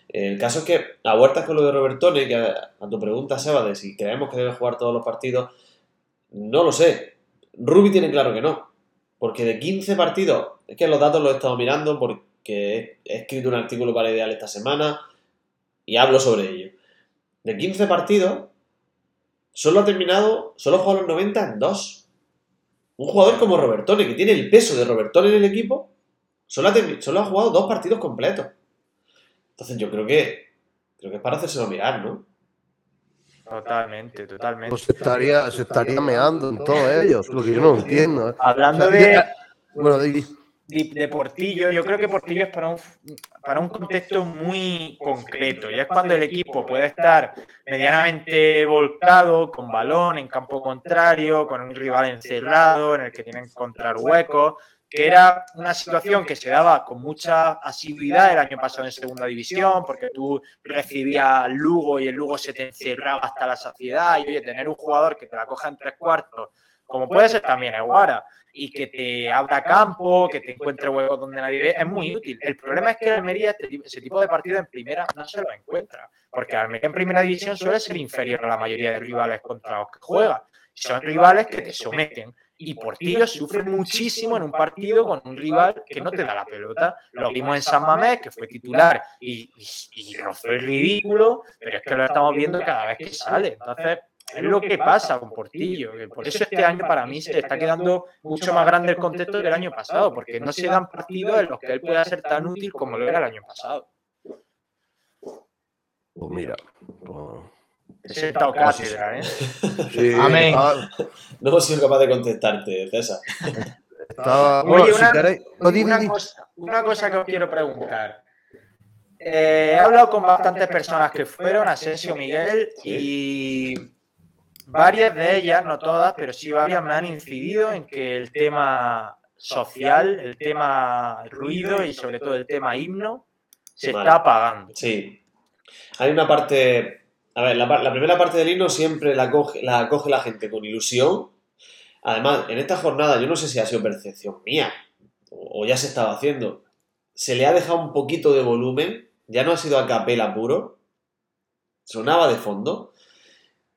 El caso es que, a vueltas con lo de Robertone, que a, tu pregunta, Seba, de si creemos que debe jugar todos los partidos, no lo sé. Rubi tiene claro que no. Porque de 15 partidos, es que los datos los he estado mirando porque he escrito un artículo para Ideal esta semana y hablo sobre ello. De 15 partidos, solo ha terminado, solo ha jugado los 90 en dos. Un jugador como Robertone, que tiene el peso de Robertone en el equipo, solo ha, solo ha jugado dos partidos completos. Entonces yo creo que creo que es para hacérselo mirar, ¿no? Totalmente, totalmente. Pues se estaría, se estaría meando en todos ellos, lo que yo no entiendo. ¿eh? Hablando O sea, de, Bueno, David. de, de Portillo, yo creo que Portillo es para un, para un contexto muy concreto. Y es cuando el equipo puede estar medianamente volcado, con balón, en campo contrario, con un rival encerrado, en el que tienen que encontrar huecos, que era una situación que se daba con mucha asiduidad el año pasado en segunda división, porque tú recibías Lugo y el Lugo se te encerraba hasta la saciedad. Y oye, tener un jugador que te la coja en tres cuartos, como puede ser también Eguara, y que te abra campo, que te encuentre huecos donde nadie ve, es muy útil. El problema es que Almería ese tipo de partido en primera no se lo encuentra, porque Almería en primera división suele ser inferior a la mayoría de rivales contra los que juega. Son rivales que te someten. Y Portillo sufre muchísimo en un partido con un rival que no te da la pelota. Lo vimos en San Mamés, que fue titular y, y, y rozó el ridículo, pero es que lo estamos viendo cada vez que sale. Entonces, es lo que pasa con Portillo. que Por eso este año para mí se está quedando mucho más grande el contexto que el año pasado, porque no se dan partidos en los que él pueda ser tan útil como lo era el año pasado. Pues mira. pues- He sentado cátedra, ¿eh? sí, Amén. No hemos sido capaz de contestarte, César. estaba- Oye, bueno, si una- queréis- no, di, di, Una cosa, una cosa que os quiero preguntar. Eh, he hablado con bastantes personas que fueron, Asensio Miguel, y varias de ellas, no todas, pero sí varias me han incidido en que el tema social, el tema ruido y sobre todo el tema himno se Vale. está apagando. Sí. Hay una parte. A ver, la primera parte del himno siempre la coge, la coge la gente con ilusión. Además, en esta jornada, yo no sé si ha sido percepción mía o, o ya se estaba haciendo. Se le ha dejado un poquito de volumen. Ya no ha sido a capela puro. Sonaba de fondo.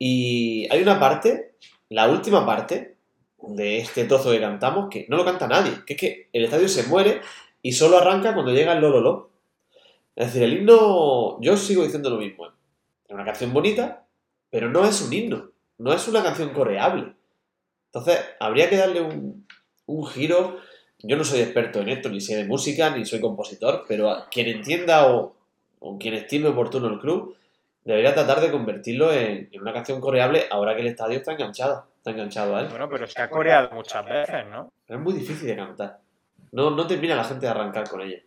Y hay una parte, la última parte de este trozo que cantamos, que no lo canta nadie. Que es que el estadio se muere y solo arranca cuando llega el Lololo. Es decir, el himno, yo sigo diciendo lo mismo. ¿eh? Es una canción bonita, pero no es un himno. No es una canción coreable. Entonces, habría que darle un, un giro. Yo no soy experto en esto, ni sé de música, ni soy compositor, pero quien entienda o, o quien estime oportuno el club, debería tratar de convertirlo en, en una canción coreable ahora que el estadio está enganchado. Está enganchado a él. Bueno, pero se ha coreado muchas veces, ¿no? Pero es muy difícil de cantar. No, no termina la gente de arrancar con ella.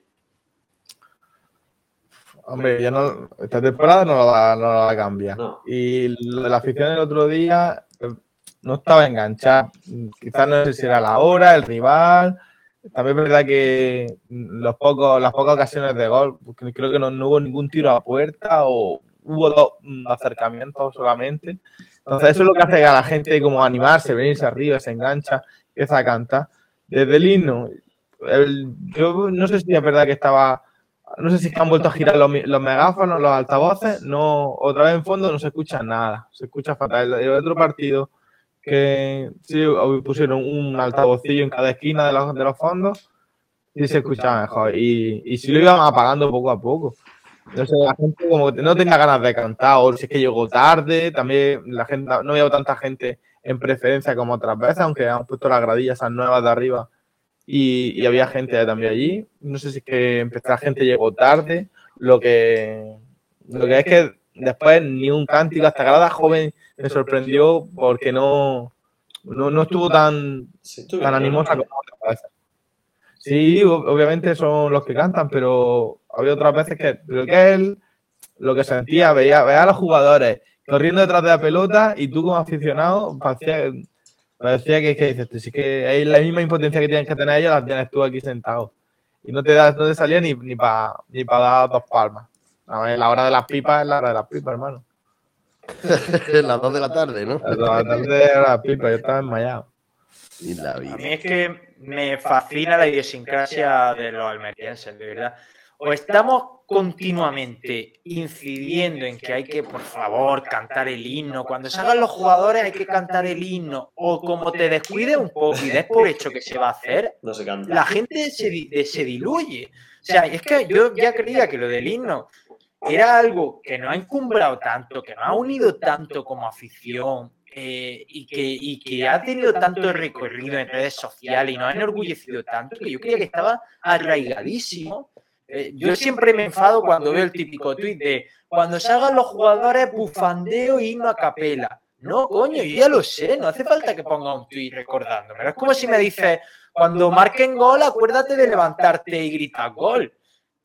Hombre, ya no, esta temporada no la, va- no la va a cambiar. No. Y lo de la afición el otro día eh, no estaba enganchada. Quizás no sé si era la hora, el rival. También es verdad que los pocos, las pocas ocasiones de gol, porque creo que no, no hubo ningún tiro a puerta o hubo dos mm, acercamientos solamente. Entonces eso es lo que hace a la gente como animarse, venirse arriba, se engancha, empieza a cantar. Desde el himno, el- yo no sé si es verdad que estaba no sé si han vuelto a girar los, los megáfonos, los altavoces, no, otra vez en fondo no se escucha nada, se escucha fatal. El, el otro partido que sí pusieron un altavocillo en cada esquina de los, de los fondos y se escuchaba mejor. Y, y si lo iban apagando poco a poco. No sé, la gente como que no tenía ganas de cantar, o si es que llegó tarde, también la gente, no había tanta gente en preferencia como otras veces, aunque han puesto las gradillas esas nuevas de arriba y, y había gente también allí. No sé si es que empezó la gente llegó tarde. Lo que, lo que es que después ni un cántico, hasta Grada Joven me sorprendió porque no, no, no estuvo tan, tan animosa como otras veces. Sí, obviamente son los que cantan, pero había otras veces que, pero que él lo que sentía, veía, veía a los jugadores corriendo detrás de la pelota y tú como aficionado parecía, parecía que, que dices, sí que hay la misma impotencia que tienes que tener ellos, la tienes tú aquí sentado. Y no te, da, no te salía ni, ni para ni pa dar dos palmas. A ver, la hora de las pipas es la hora de las pipas, hermano. las dos de la tarde, ¿no? La tarde era las pipas, yo estaba enmayado. Y la A mí es que me fascina la idiosincrasia de los almerienses, de verdad. O estamos continuamente incidiendo en que hay que, por favor, cantar el himno. Cuando salgan los jugadores hay que cantar el himno. O como te descuides un poco y des por hecho que se va a hacer, No se canta. la gente se, de- se diluye. O sea, es que yo ya creía que lo del himno era algo que no ha encumbrado tanto, que no ha unido tanto como afición eh, y, que, y que ha tenido tanto recorrido en redes sociales y nos ha enorgullecido tanto que yo creía que estaba arraigadísimo. Eh, yo siempre me enfado cuando veo el típico tuit de cuando salgan los jugadores bufandeo e himno a capela. No, coño, yo ya lo sé, no hace falta que ponga un tuit recordándome. Es como si me dices, cuando marquen gol, acuérdate de levantarte y gritar gol.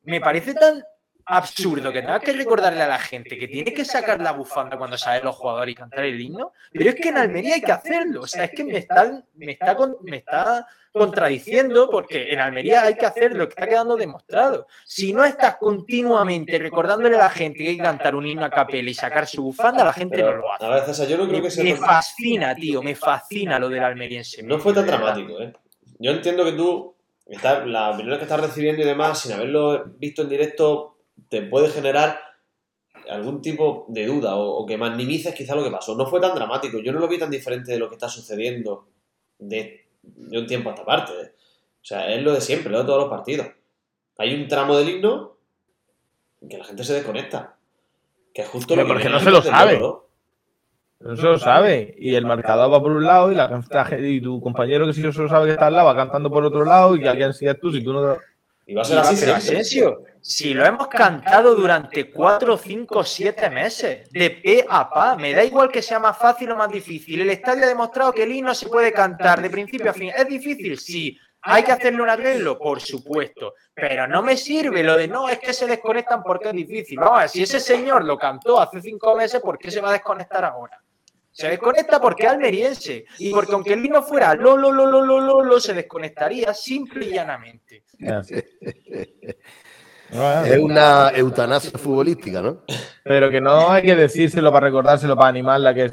Me parece tan absurdo que tengas que recordarle a la gente que tiene que sacar la bufanda cuando salen los jugadores y cantar el himno, pero es que en Almería hay que hacerlo. O sea, es que me están, me está, me está contradiciendo porque en Almería hay que hacerlo, que está quedando demostrado. Si no estás continuamente recordándole a la gente que hay que cantar un himno a capela y sacar su bufanda, la gente no lo hace. a ver, César, yo no creo Me, que sea me fascina, tío, me fascina lo del almeriense. No fue tan dramático, ¿eh? Yo entiendo que tú, estás, las opiniones que estás recibiendo y demás, sin haberlo visto en directo, te puede generar algún tipo de duda o, o que magnifiques quizá lo que pasó. No fue tan dramático. Yo no lo vi tan diferente de lo que está sucediendo de, de un tiempo a esta parte. O sea, es lo de siempre, lo de todos los partidos. Hay un tramo del himno que la gente se desconecta. Que es justo Pero lo que porque no se lo sabe. No se lo sabe. Y el marcador va por un lado y, la, y tu compañero que sí se lo sabe que está al lado va cantando por otro lado y que alguien sigue tú si tú no... Y va a ser así Pero siempre. Asensio, si lo hemos cantado durante 4, 5, 7 meses, de pe a pa, me da igual que sea más fácil o más difícil. El estadio ha demostrado que el himno se puede cantar de principio a fin. ¿Es difícil? Sí. ¿Hay que hacerle un arreglo? Por supuesto. Pero no me sirve lo de no, es que se desconectan porque es difícil. Vamos a ver, si ese señor lo cantó hace 5 meses, ¿por qué se va a desconectar ahora? Se desconecta porque es almeriense. Y porque aunque el himno fuera lo, lo, lo, lo, lo, lo, lo, se desconectaría simple y llanamente. Es una eutanasia futbolística, ¿no? Pero que no hay que decírselo para recordárselo, para animarla, que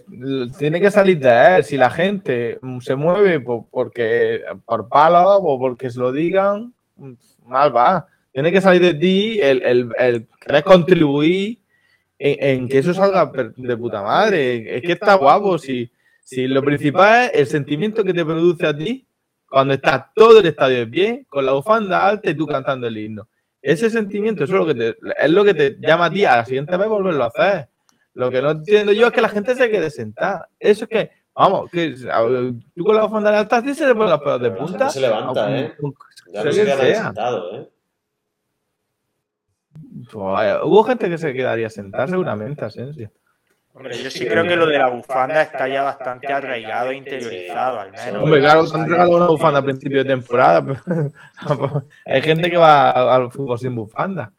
tiene que salir de él. Si la gente se mueve por, porque, por palos o porque se lo digan, mal va. Tiene que salir de ti el, el, el querer contribuir en, en, que eso salga de puta madre. Es que está guapo. Si, si lo principal es el sentimiento que te produce a ti cuando está todo el estadio de pie, con la bufanda alta y tú cantando el himno. Ese sentimiento eso es, lo que te, es lo que te llama a ti a la siguiente vez volverlo a hacer. Lo que no entiendo yo es que la gente se quede sentada. Eso es que, vamos, que tú con la bufanda alta sí se le ponen los pelos de punta. Se levanta, ¿eh? Ya no se queda sentado, ¿eh? Pues, hubo gente que se quedaría sentada seguramente, Asensio. Hombre, yo sí creo que lo de la bufanda está ya bastante arraigado e interiorizado, al menos. Hombre, claro, te han regalado una bufanda a principio de temporada. Hay gente que va al fútbol sin bufanda.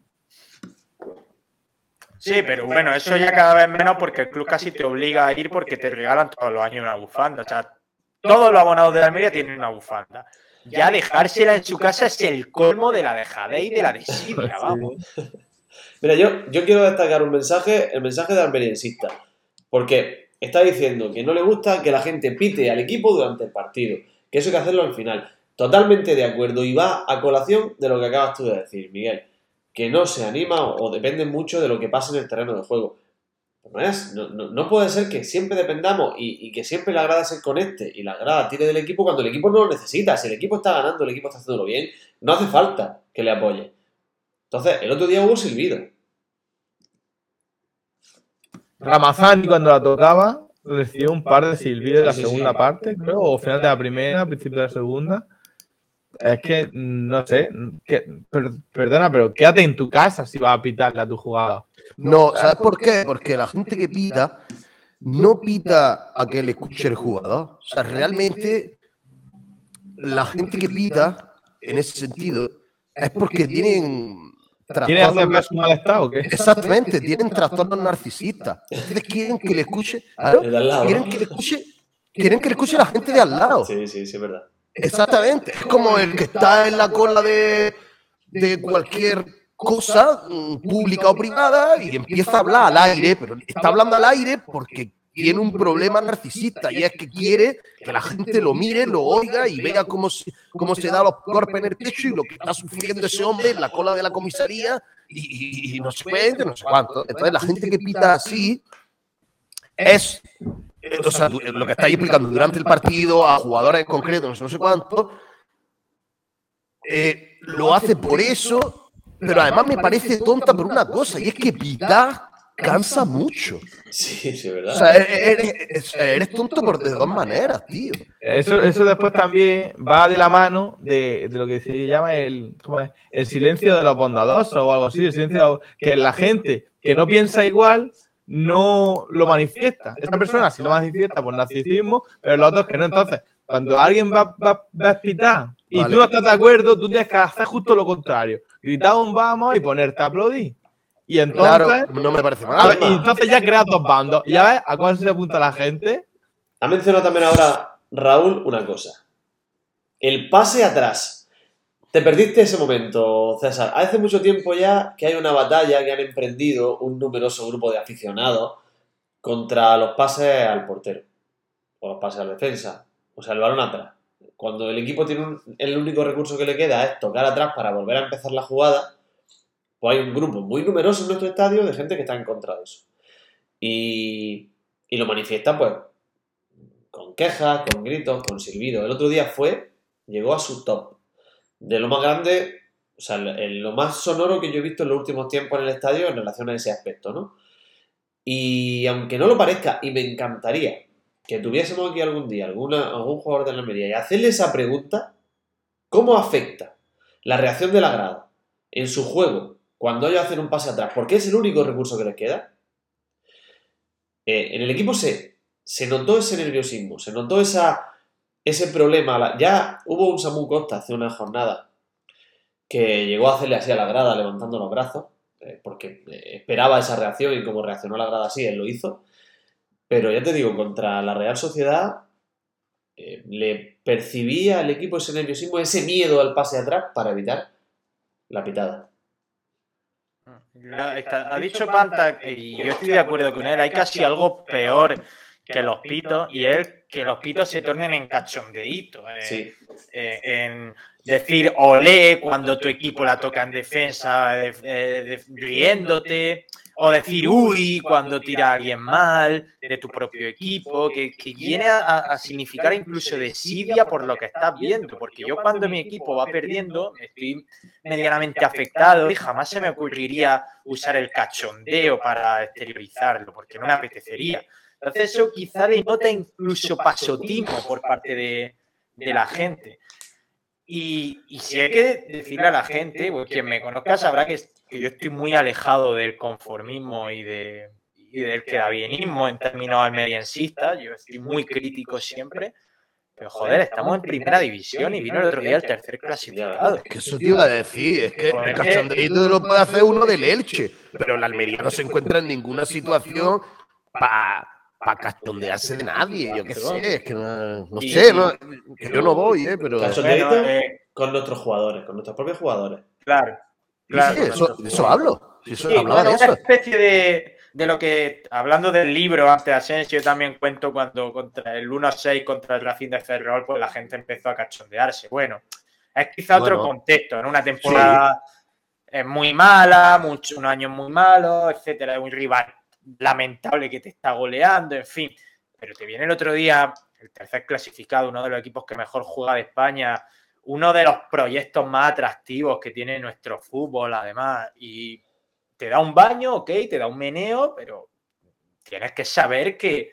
Sí, pero bueno, eso ya cada vez menos porque el club casi te obliga a ir porque te regalan todos los años una bufanda. O sea, todos los abonados de la Almería tienen una bufanda. Ya dejársela en su casa es el colmo de la dejadez y de la desidia, vamos. Mira, yo, yo quiero destacar un mensaje, el mensaje de almeriensista. Porque está diciendo que no le gusta que la gente pite al equipo durante el partido, que eso hay que hacerlo al final. Totalmente de acuerdo y va a colación de lo que acabas tú de decir, Miguel, que no se anima o, depende mucho de lo que pasa en el terreno de juego. No, es, no, no puede ser que siempre dependamos y, y, que siempre la grada se conecte y la grada tire del equipo cuando el equipo no lo necesita. Si el equipo está ganando, el equipo está haciéndolo bien, no hace falta que le apoye. Entonces, el otro día hubo silbido. Ramazani cuando la tocaba recibió un par de silbidos de la segunda parte, creo, o final de la primera, principio de la segunda. Es que, no sé, que, per, perdona, pero quédate en tu casa si vas a pitarle a tu jugada. No, ¿sabes por qué? Porque la gente que pita no pita a que le escuche el jugador. O sea, realmente la gente que pita, en ese sentido, es porque tienen ¿Tiene hacer su mal estado o qué? Exactamente, tienen trastornos narcisistas. Ustedes quieren que le escuche, claro, quieren que le escuche, quieren que le escuche la gente de al lado. Sí, sí, sí, es verdad. Exactamente, es como el que está en la cola de, de cualquier cosa mm, pública o privada y empieza a hablar al aire, pero está hablando al aire porque tiene un problema narcisista y es que quiere que la gente lo mire, lo oiga y vea cómo se, cómo se da los golpes en el pecho y lo que está sufriendo ese hombre en la cola de la comisaría y, y, y no sé cuánto, no sé cuánto. Entonces la gente que pita así es o sea, lo que estáis explicando durante el partido a jugadores no sé, no sé cuánto, eh, lo hace por eso, pero además me parece tonta por una cosa, y es que pitar cansa mucho. Sí, sí, ¿verdad? O sea, eres, eres, tonto por de dos maneras, tío. Eso, eso después también va de la mano de, de lo que se llama el, es? el silencio de los bondadosos o algo así, el silencio que la gente que no piensa igual no lo manifiesta. Esa persona sí lo manifiesta por narcisismo, pero los otros que no. Entonces, cuando alguien va, va, va a pitar y vale. tú no estás de acuerdo, tú tienes que hacer justo lo contrario. Gritar un vamos y ponerte a aplaudir. Y entonces. Claro, no me parece mal. Y entonces ya creas dos bandos. ¿Y ya ves a cuál se apunta la gente? Ha mencionado también ahora Raúl una cosa. El pase atrás. Te perdiste ese momento, César. Hace mucho tiempo ya que hay una batalla que han emprendido un numeroso grupo de aficionados contra los pases al portero. O los pases a la defensa. O sea, el balón atrás. Cuando el equipo tiene un, el único recurso que le queda es tocar atrás para volver a empezar la jugada, pues hay un grupo muy numeroso en nuestro estadio de gente que está en contra de eso. Y, lo manifiesta, pues, con quejas, con gritos, con silbidos. El otro día fue, llegó a su top. De lo más grande, o sea, lo más sonoro que yo he visto en los últimos tiempos en el estadio en relación a ese aspecto, ¿no? Y aunque no lo parezca, y me encantaría que tuviésemos aquí algún día algún jugador de la Almería y hacerle esa pregunta, ¿cómo afecta la reacción de la grada en su juego cuando ellos hacen un pase atrás? Porque es el único recurso que les queda. Eh, en el equipo se, se notó ese nerviosismo, se notó esa, ese problema. Ya hubo un Samu Costa hace una jornada que llegó a hacerle así a la grada levantando los brazos, eh, porque eh, esperaba esa reacción y como reaccionó la grada así, él lo hizo. Pero ya te digo, contra la Real Sociedad le percibía al equipo ese nerviosismo, ese miedo al pase atrás para evitar la pitada. Ha dicho Panta, y yo estoy de acuerdo con él, hay casi algo peor que los pitos, y es que los pitos se tornen en cachondeíto. Sí. en decir olé cuando tu equipo la toca en defensa, riéndote, o decir uy cuando tira a alguien mal de tu propio equipo, que, viene a, significar incluso desidia por lo que estás viendo, porque yo cuando mi equipo va perdiendo estoy medianamente afectado y jamás se me ocurriría usar el cachondeo para exteriorizarlo, porque no me apetecería. Entonces eso quizá denota incluso pasotismo por parte de, la gente. Y, si hay que decirle a la gente, pues quien me conozca sabrá que que yo estoy muy alejado del conformismo y, de, y del quedabienismo en términos almeriensistas. Yo estoy muy crítico siempre. Pero joder, estamos en primera división y vino el otro día el tercer clasificado. Es que eso te iba a decir, es que el cachondeito lo puede hacer uno del Elche, pero el Almería no se encuentra en ninguna situación para pa cachondearse de nadie, yo qué sé, es que no, sé, que yo no voy, ¿eh? pero... Cachondeito eh, con nuestros jugadores, con nuestros propios jugadores. Claro. Claro, eso, de eso hablo. eso, una especie de, de, lo que, hablando del libro antes de Asensio, yo también cuento cuando contra el 1-6 contra el Racing de Ferrol, pues la gente empezó a cachondearse. Bueno, es quizá otro contexto, en una temporada es muy mala, mucho, un año muy malo, etcétera, un rival lamentable que te está goleando, en fin. Pero te viene el otro día el tercer clasificado, uno de los equipos que mejor juega de España, uno de los proyectos más atractivos que tiene nuestro fútbol, además. Y te da un baño, ok, te da un meneo, pero tienes que saber que,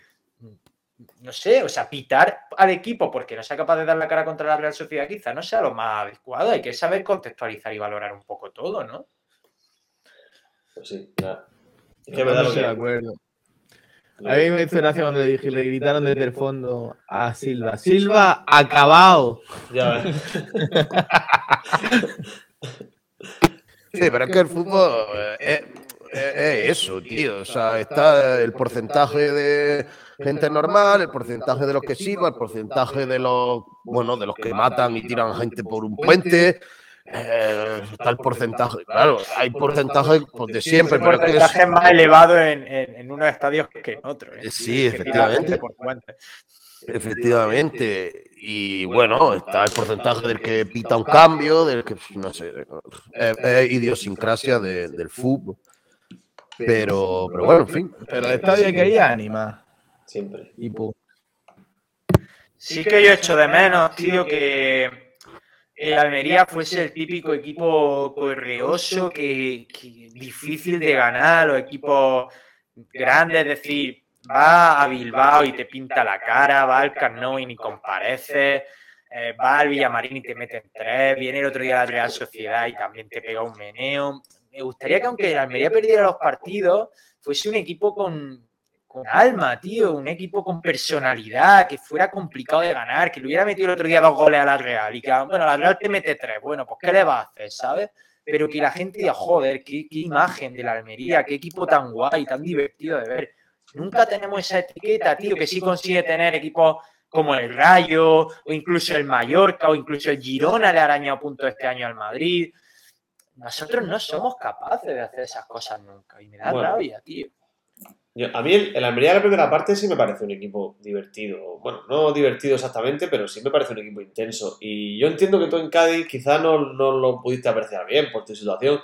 no sé, o sea, pitar al equipo porque no sea capaz de dar la cara contra la Real Sociedad quizá no sea lo más adecuado. Hay que saber contextualizar y valorar un poco todo, ¿no? Pues sí, nada. Es que me da lo que... de acuerdo. A mí me hizo gracia cuando le, dije, le gritaron desde el fondo a Silva. Silva, acabado. Ya ves. sí, pero es que el fútbol es, eso, tío. O sea, está el porcentaje de gente normal, el porcentaje de los que silban, el porcentaje de los, bueno, de los que matan y tiran gente por un puente. Eh, está el porcentaje, claro, hay porcentaje pues, de siempre. El porcentaje es más elevado en, en, unos estadios que en otros. ¿eh? Sí, efectivamente. Efectivamente. Y bueno, está el porcentaje del que pita un cambio, del que, no sé, es, idiosincrasia del fútbol. Pero, pero bueno, en fin. Pero el estadio que hay ánima. Siempre. Y Sí que yo echo de menos, tío, que el Almería fuese el típico equipo correoso que, difícil de ganar, los equipos grandes, es decir, va a Bilbao y te pinta la cara, va al Carnot y ni comparece, eh, va al Villamarín y te mete en tres, viene el otro día la Real Sociedad y también te pega un meneo. Me gustaría que aunque el Almería perdiera los partidos, fuese un equipo con, con alma, tío, un equipo con personalidad, que fuera complicado de ganar, que le hubiera metido el otro día dos goles a la Real y que, bueno, la Real te mete tres, bueno, pues ¿qué le va a hacer, sabes? Pero que la gente diga, joder, qué, imagen de la Almería, qué equipo tan guay, tan divertido de ver. Nunca tenemos esa etiqueta, tío, que sí consigue tener equipos como el Rayo, o incluso el Mallorca, o incluso el Girona le ha arañado punto este año al Madrid. Nosotros no somos capaces de hacer esas cosas nunca, y me da rabia, tío a mí el, Almería de la primera parte sí me parece un equipo divertido. Bueno, no divertido exactamente, pero sí me parece un equipo intenso. Y yo entiendo que tú en Cádiz quizá no, lo pudiste apreciar bien por tu situación,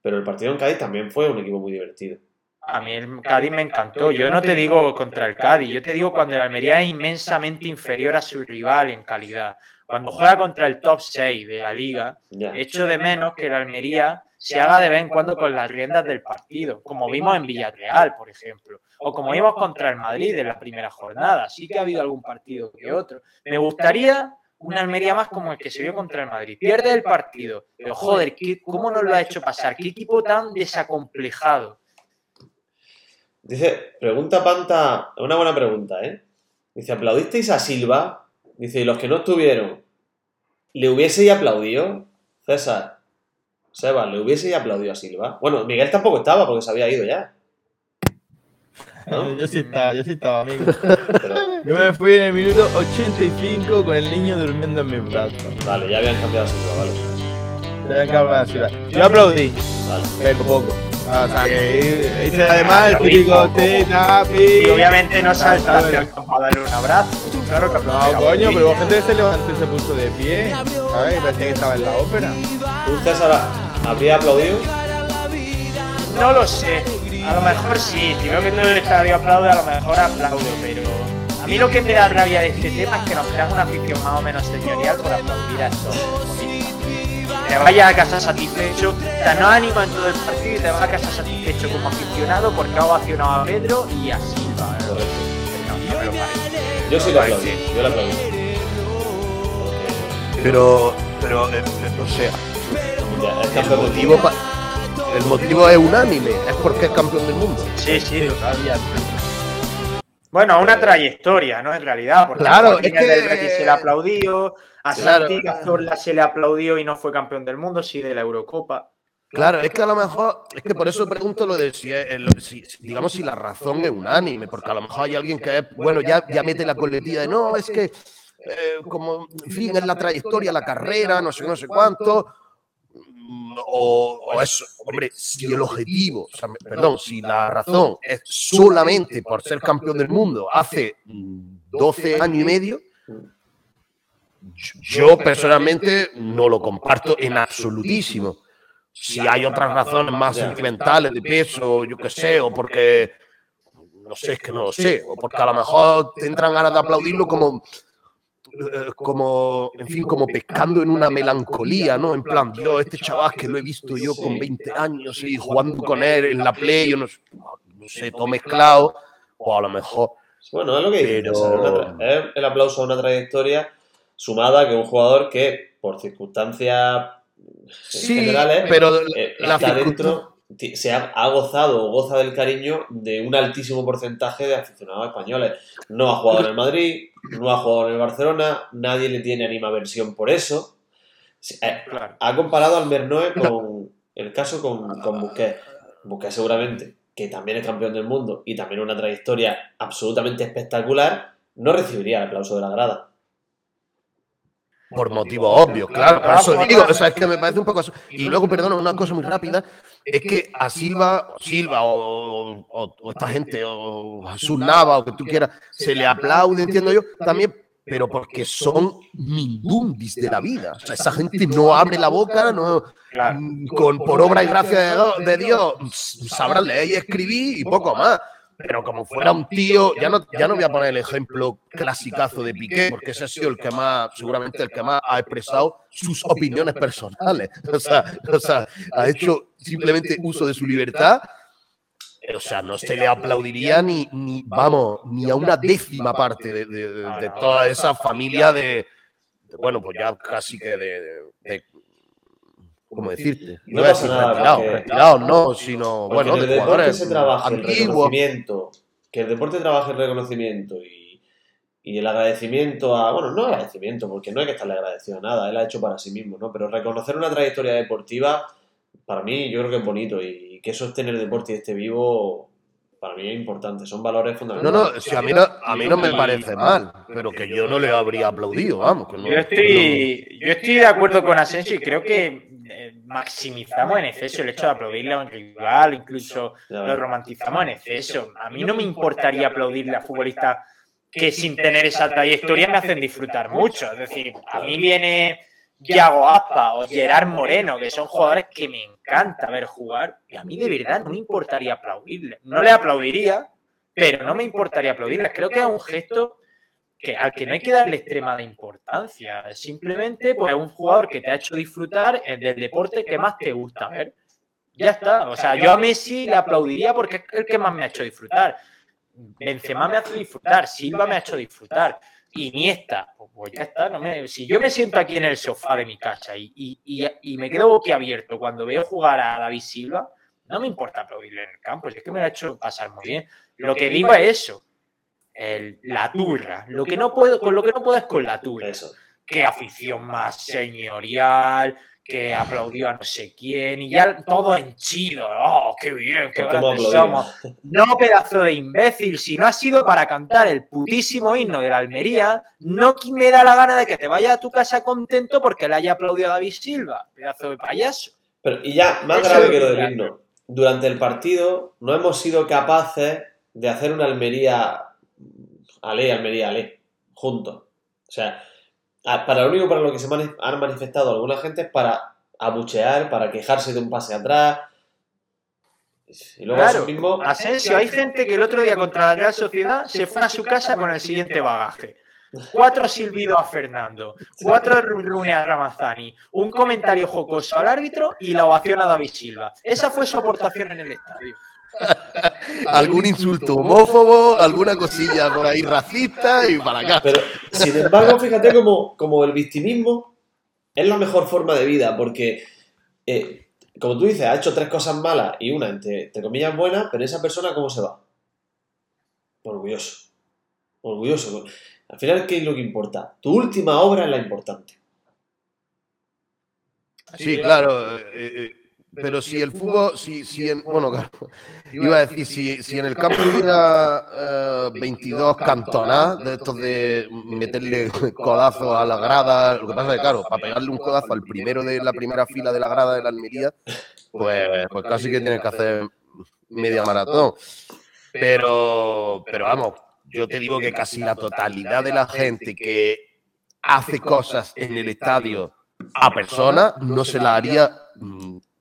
pero el partido en Cádiz también fue un equipo muy divertido. A mí el Cádiz me encantó. Yo no te digo contra el Cádiz, yo te digo cuando el Almería es inmensamente inferior a su rival en calidad. Cuando juega contra el top 6 de la liga, echo de menos que el Almería se haga de vez en cuando con las riendas del partido, como vimos en Villarreal, por ejemplo, o como vimos contra el Madrid en la primera jornada. Sí que ha habido algún partido que otro. Me gustaría una Almería más como el que se vio contra el Madrid. Pierde el partido, pero joder, ¿cómo nos lo ha hecho pasar? ¿Qué equipo tan desacomplejado? Dice, pregunta Panta, una buena pregunta, ¿eh? Dice, ¿aplaudisteis a Silva? Dice, ¿y los que no estuvieron? ¿Le hubieseis aplaudido? César, Seba, ¿le hubieseis aplaudido a Silva? Bueno, Miguel tampoco estaba porque se había ido ya. Yo sí estaba, yo sí estaba, amigo. Yo me fui en el minuto 85 con el niño durmiendo en mis brazos. Vale, ya habían cambiado a Silva, vale. Ya habían cambiado a Silva. Yo aplaudí, Vale. pero poco. O sea, que hice además el típico tapi. Y obviamente no campo a darle un abrazo. Claro que No, coño, pero gente que se levantó y se puso de pie. ¿Sabes? Parecía que estaba en la ópera. ¿Tú, César, habría aplaudido? No lo sé. A lo mejor sí. Si veo que todo el estadio aplaude, a lo mejor aplaudo. Pero a mí lo que me da rabia de este tema es que nos crean una afición más o menos señorial por aplaudir a estos. Te vayas a casa satisfecho, o sea, no anima en todo el partido y te vas a casa satisfecho como aficionado porque ha ovacionado a Pedro y a Silva. ¿eh? No, no lo. Yo sí le aplaudí, yo le aplaudí. Pero, pero, eh, eh, o sea, Ya, es el campeón motivo, pa- el motivo es unánime, es porque es campeón del mundo. Sí, sí, total. Bueno, una trayectoria, ¿no? En realidad, porque Claro, a es que- del Betis se le aplaudió, a Claro. Santi Cazorla se le aplaudió y no fue campeón del mundo, sí de la Eurocopa. Claro, es que a lo mejor, es que por eso pregunto lo de si, es- eh, lo- si- digamos, si la razón es unánime, porque a lo mejor hay alguien que es, bueno, ya, ya mete la coletilla de no, es que, eh, como, en fin, es la trayectoria, la carrera, no sé, no sé cuánto, o, o eso, hombre, si el objetivo, o sea, me- perdón, si la razón es solamente por ser campeón del mundo hace mm, 12 años y medio, yo personalmente no lo comparto en absolutísimo. Si hay otras razones más sentimentales de peso, yo qué sé, o porque no sé, es que no lo sé, o porque a lo mejor tendrán ganas de aplaudirlo como como, en fin, como pescando en una melancolía, ¿no? En plan, yo, este chaval que lo he visto yo con 20 años y jugando con él en la play, yo no sé, no sé, todo mezclado, o a lo mejor Bueno, es lo que dice Pero- el aplauso a una trayectoria sumada a que un jugador que, por circunstancias Sí, generales, pero eh, la está dentro, se ha, ha gozado o goza del cariño de un altísimo porcentaje de aficionados españoles. No ha jugado en el Madrid, no ha jugado en el Barcelona, nadie le tiene animaversión por eso. Eh, Claro. ha comparado al Mernoe con el caso con, con Busquets. Busquets seguramente, que también es campeón del mundo y también una trayectoria absolutamente espectacular, no recibiría el aplauso de la grada. Por motivos obvios, claro, por eso digo, o sea, es que me parece un poco eso. Y luego, perdona, una cosa muy rápida, es que a Silva, o Silva o, o- o esta gente, o Jesús Nava, o que tú quieras, se le aplaude, entiendo yo, también, pero porque son mindundis de la vida. O sea, esa gente no abre la boca, no, Claro. con, por obra y gracia de, de Dios, sabrán leer y escribir y poco más. Pero como fuera un tío, ya no, ya no voy a poner el ejemplo clasicazo de Piqué, porque ese ha sido el que más, seguramente el que más ha expresado sus opiniones personales. O sea, o sea, ha hecho simplemente uso de su libertad. O sea, no se le aplaudiría ni, ni vamos, ni a una décima parte de, de- de- de toda esa familia de, de, bueno, pues ya casi que de, de- ¿cómo decirte? No voy a pasa decir nada, porque- retirados no, sino, bueno, en el de deporte jugadores se trabaja el antiguos. reconocimiento, que el deporte trabaje el reconocimiento y, y el agradecimiento a, bueno, no agradecimiento, porque no hay que estarle agradecido a nada, él ha hecho para sí mismo, ¿no? Pero reconocer una trayectoria deportiva, para mí yo creo que es bonito y que sostener el deporte y esté vivo, para mí es importante, son valores No, fundamentales. no, si a mí no, a mí no me parece mal, pero que yo no le habría aplaudido, vamos. Que no, Yo estoy, yo estoy de acuerdo con Asensio y creo que eh, maximizamos en exceso el hecho de aplaudirle a un rival, incluso lo romantizamos en exceso. A mí no me importaría aplaudirle a futbolistas que sin tener esa trayectoria me hacen disfrutar mucho. Es decir, a mí viene Yago Aspa o Gerard Moreno, que son jugadores que me encanta ver jugar, y a mí de verdad no me importaría aplaudirle. No le aplaudiría, pero no me importaría aplaudirles. Creo que es un gesto que, al que no hay que darle extrema de importancia. Simplemente, pues, es un jugador que te ha hecho disfrutar del deporte que más te gusta ver. Ya está. O sea, yo a Messi le aplaudiría porque es el que más me ha hecho disfrutar. Benzema me hace disfrutar, Silva me ha hecho disfrutar. Iniesta, pues, ya está. No me, si yo me siento aquí en el sofá de mi casa y, y, y, y me quedo boquiabierto cuando veo jugar a David Silva, no me importa aplaudirle en el campo, si es que me lo ha hecho pasar muy bien. Lo que digo es eso, el- la turra. Lo que no puedo, con lo que no puedo es con la turra. Eso. Qué afición más señorial, que aplaudió a no sé quién, y ya todo henchido. ¡Oh, qué bien, qué Pues, ¿cómo grandes somos! No, pedazo de imbécil, si no ha sido para cantar el putísimo himno de la Almería, no me da la gana de que te vayas a tu casa contento porque le haya aplaudido a David Silva, pedazo de payaso. Pero, y ya, más Eso grave que lo del himno, durante el partido no hemos sido capaces de hacer una Almería Ale, Almería Ale, juntos. O sea, para lo único para lo que se han manifestado alguna gente es para abuchear, para quejarse de un pase atrás. Y luego Claro, eso mismo. Asensio, hay gente que el otro día contra la Real Sociedad se fue a su casa con el siguiente bagaje. Cuatro silbidos a Fernando, cuatro runes a Ramazani, un comentario jocoso al árbitro y la ovación a David Silva. Esa fue su aportación en el estadio. Algún insulto homófobo, alguna cosilla por ahí racista y para acá. Pero, sin embargo, fíjate como, como el victimismo es la mejor forma de vida, porque, eh, como tú dices, ha hecho tres cosas malas y una, entre, entre comillas, buena, pero esa persona, ¿cómo se va? Orgulloso. Orgulloso. Al final, ¿qué es lo que importa? Tu última obra es la importante. Sí, claro. eh, eh, pero si el fútbol, si, si en, bueno, claro, iba a decir, si, si en el campo hubiera eh, 22 cantonadas de estos de meterle codazos a la grada, lo que pasa es que, claro, para pegarle un codazo al primero de la primera fila de la grada de la Almería, pues, pues casi que tienes que hacer media maratón. Pero, pero vamos, yo te digo que casi la totalidad de la gente que hace cosas en el estadio a personas no se la haría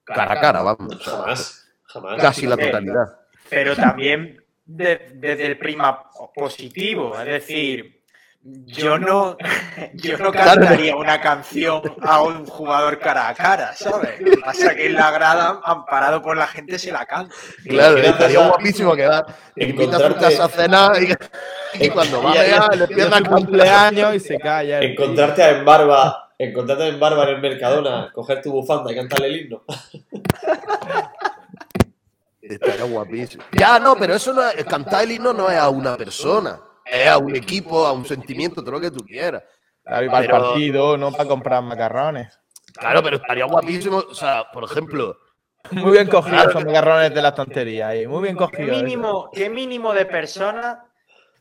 cara a cara, vamos. Jamás. Jamás. Casi la totalidad. Pero también de- desde el prima positivo, es decir, yo no, yo no cantaría una canción a un jugador cara a cara, ¿sabes? Lo que pasa es que en la grada, amparado por la gente, se la canta. Claro, estaría guapísimo quedar. Te invita a su encontrarte- casa a cenar y, y cuando va a le empieza a Su cumpleaños y se calla. Encontrarte a en barba, encontrarte en barba en Mercadona, coger tu bufanda y cantarle el himno. Estaría guapísimo. Ya, no, pero eso no es, cantar el himno no es a una persona, es a un equipo, a un sentimiento, todo lo que tú quieras. Claro, y para Pero- el partido, no para comprar macarrones. Claro, pero estaría guapísimo, o sea, por ejemplo, Muy bien cogidos esos macarrones de la tontería ahí. Muy bien ¿Qué cogidos. mínimo, qué mínimo de personas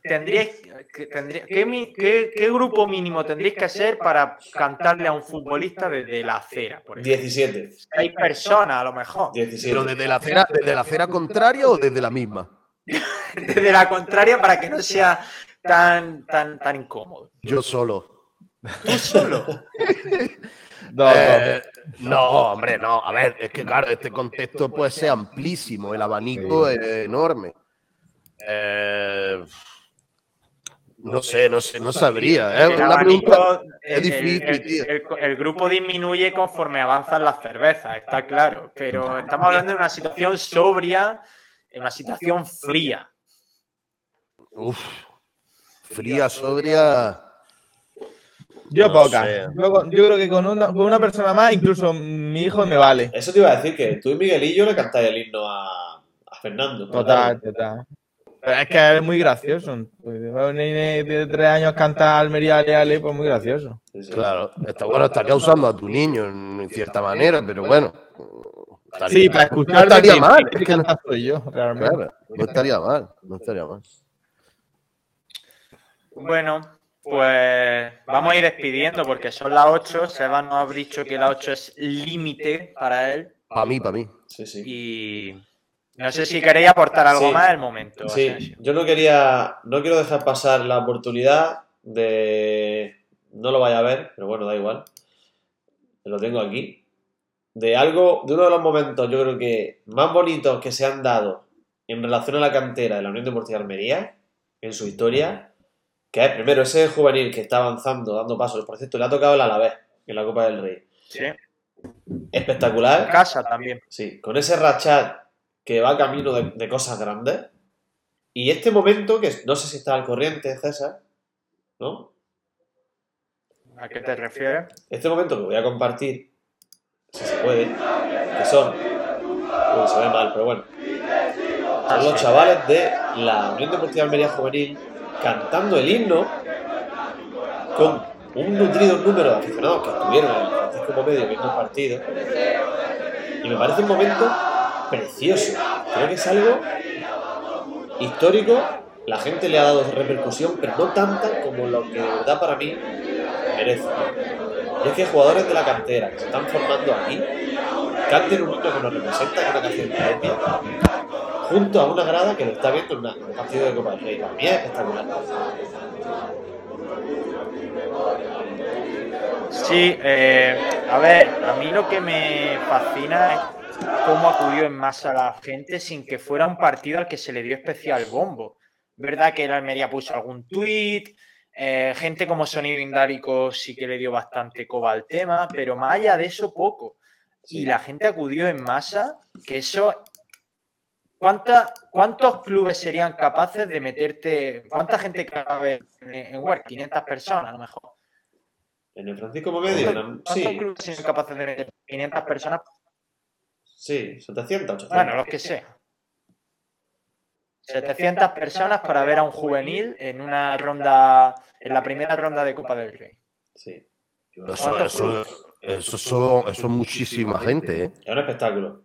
tendríais que, tendría- qué, qué- qué grupo mínimo tendríais que ser para cantarle a un futbolista desde la acera? Por ejemplo? 17. Seis personas, a lo mejor. 17. pero desde la acera, desde la acera contraria o desde la misma. Desde la contraria para que no sea tan, tan, tan incómodo. Yo solo. Tú solo. Dos, Eh, no, hombre, no. A ver, es que claro, este contexto puede ser amplísimo, el abanico es enorme. Eh, no sé, no sé, no sabría. ¿eh? Pregunta. es difícil, el- tío. el- el grupo disminuye conforme avanzan las cervezas, está claro. Pero estamos hablando de una situación sobria, en una situación fría. Uf, fría, sobria. Yo No sé. Yo, yo creo que con una, con una persona más, incluso mi hijo me vale. Eso te iba a decir que tú y Miguelillo le cantáis el himno a, a Fernando. Total, total. Pero es que es muy gracioso. Un nene de tres años canta Almería Ale Ale, pues muy gracioso. Claro, está bueno, estaría usando a tu niño en, cierta manera, pero bueno. estaría- Sí, para no escuchar estaría mal. Es que no, soy yo, realmente. claro, no estaría mal, no estaría mal. Bueno, pues vamos a ir despidiendo porque son las 8. Seba nos ha dicho que las 8 es límite para él. Para mí, para mí. Sí, sí. Y no sé si queréis aportar algo Sí. más el momento. Sí, yo no quería, no quiero dejar pasar la oportunidad de, no lo vaya a ver, pero bueno, da igual, lo tengo aquí, de algo, de uno de los momentos, yo creo que más bonitos que se han dado en relación a la cantera de la Unión Deportiva Almería, en su historia, que es primero ese juvenil que está avanzando, dando pasos, por cierto, le ha tocado el Alavés en la Copa del Rey. Sí. espectacular. Casa también. Sí, con ese rachat que va camino de, de cosas grandes. Y este momento, que no sé si está al corriente, César, ¿no? ¿A qué te refieres? Este momento que voy a compartir, si se puede, que son. Uy, se ve mal, pero bueno. Son los chavales de la Unión Deportiva Almería Juvenil cantando el himno con un nutrido número de aficionados que estuvieron en el Francisco Pomedio viendo el partido. Y me parece un momento precioso. Creo que es algo histórico. La gente le ha dado repercusión, pero no tanta como lo que de verdad para mí merece. Y es que jugadores de la cantera que se están formando aquí canten un himno que nos representa, que una canción propia, junto a una grada que lo está viendo en un partido de Copa del Rey. Para mí es espectacular. Sí, eh, a ver, a mí lo que me fascina es cómo acudió en masa la gente sin que fuera un partido al que se le dio especial bombo. Verdad que el Almería puso algún tuit, eh, gente como Sonido Indárico sí que le dio bastante coba al tema, pero más allá de eso, poco. Y la gente acudió en masa, que eso... ¿cuánta- ¿Cuántos clubes serían capaces de meterte? ¿Cuánta gente cabe en, Word? 500 personas a lo mejor. En el Francisco en la- ¿Cuántos sí, clubes son capaces de meter 500 personas? Sí, 700, 800. Bueno, los que sea. 700 personas para ver a un juvenil en una ronda, en la primera ronda de Copa del Rey. Sí. Eso, eso, eso, son- eso es muchísima gente, ¿eh? Es un espectáculo.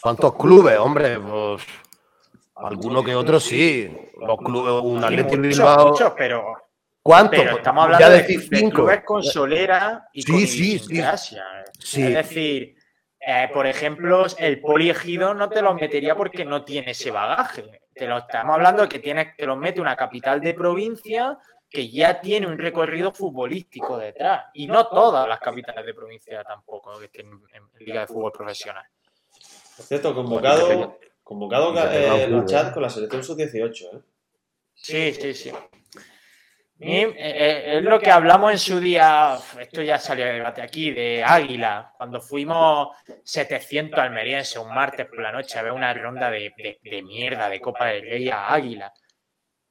¿Cuántos clubes, hombre? Pues alguno que otro sí. Los clubes, un Atleti Muchos, Bilbao. muchos, pero, Pues, estamos ya hablando de, decir de cinco. clubes con solera y Sí, con sí, sí. Sí. Es decir, eh, por ejemplo, el poliegido no te lo metería porque no tiene ese bagaje. Te lo estamos hablando de que tienes, te lo mete una capital de provincia que ya tiene un recorrido futbolístico detrás. Y no todas las capitales de provincia tampoco que estén en, en Liga de Fútbol Profesional. Por cierto, convocado, convocado eh, un Rachat fútbol. con la selección sub-18. ¿eh? Sí, sí, sí. Eh, eh, es lo que hablamos en su día, esto ya salió de debate aquí, de Águila, cuando fuimos 700 almerienses un martes por la noche a ver una ronda de, mierda de Copa del Rey a Águila.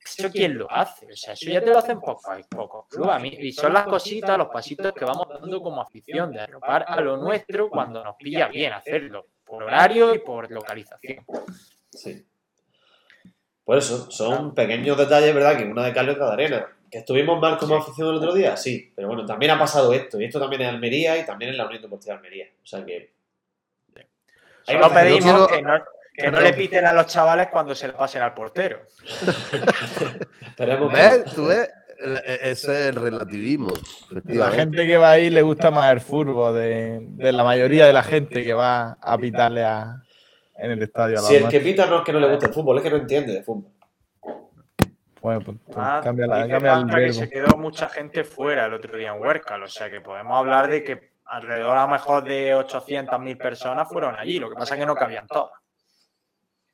¿Eso quién lo hace? O sea, eso ya te lo hacen pocos pocos clubes. A mí- Y son las cositas, los pasitos que vamos dando como afición, de arropar a lo nuestro cuando nos pilla bien hacerlo, por horario y por localización. Sí. Por eso, son pequeños detalles, ¿verdad? Que una de cal y. ¿Que estuvimos mal como afición el otro día? Sí, pero bueno, también ha pasado esto. Y esto también en Almería y también en la Unión Deportiva de Almería. O sea que. Hay Solo pedimos quiero- que, no, que no le piten a los chavales cuando se le pasen al portero. ¿Ves? ¿Tú ves? E- Ese es el relativismo. La gente que va ahí le gusta más el fútbol de, de la mayoría de la gente que va a pitarle a, en el estadio. a los Si el que pita no es que no le guste el fútbol, es que no entiende de fútbol. Bueno, pues, pues, Ah, cambia, la- cambia el falta que verbo. se quedó mucha gente fuera el otro día en Huércal, o sea que podemos hablar de que alrededor a lo mejor de 800.000 personas fueron allí, lo que pasa es que no cabían todas.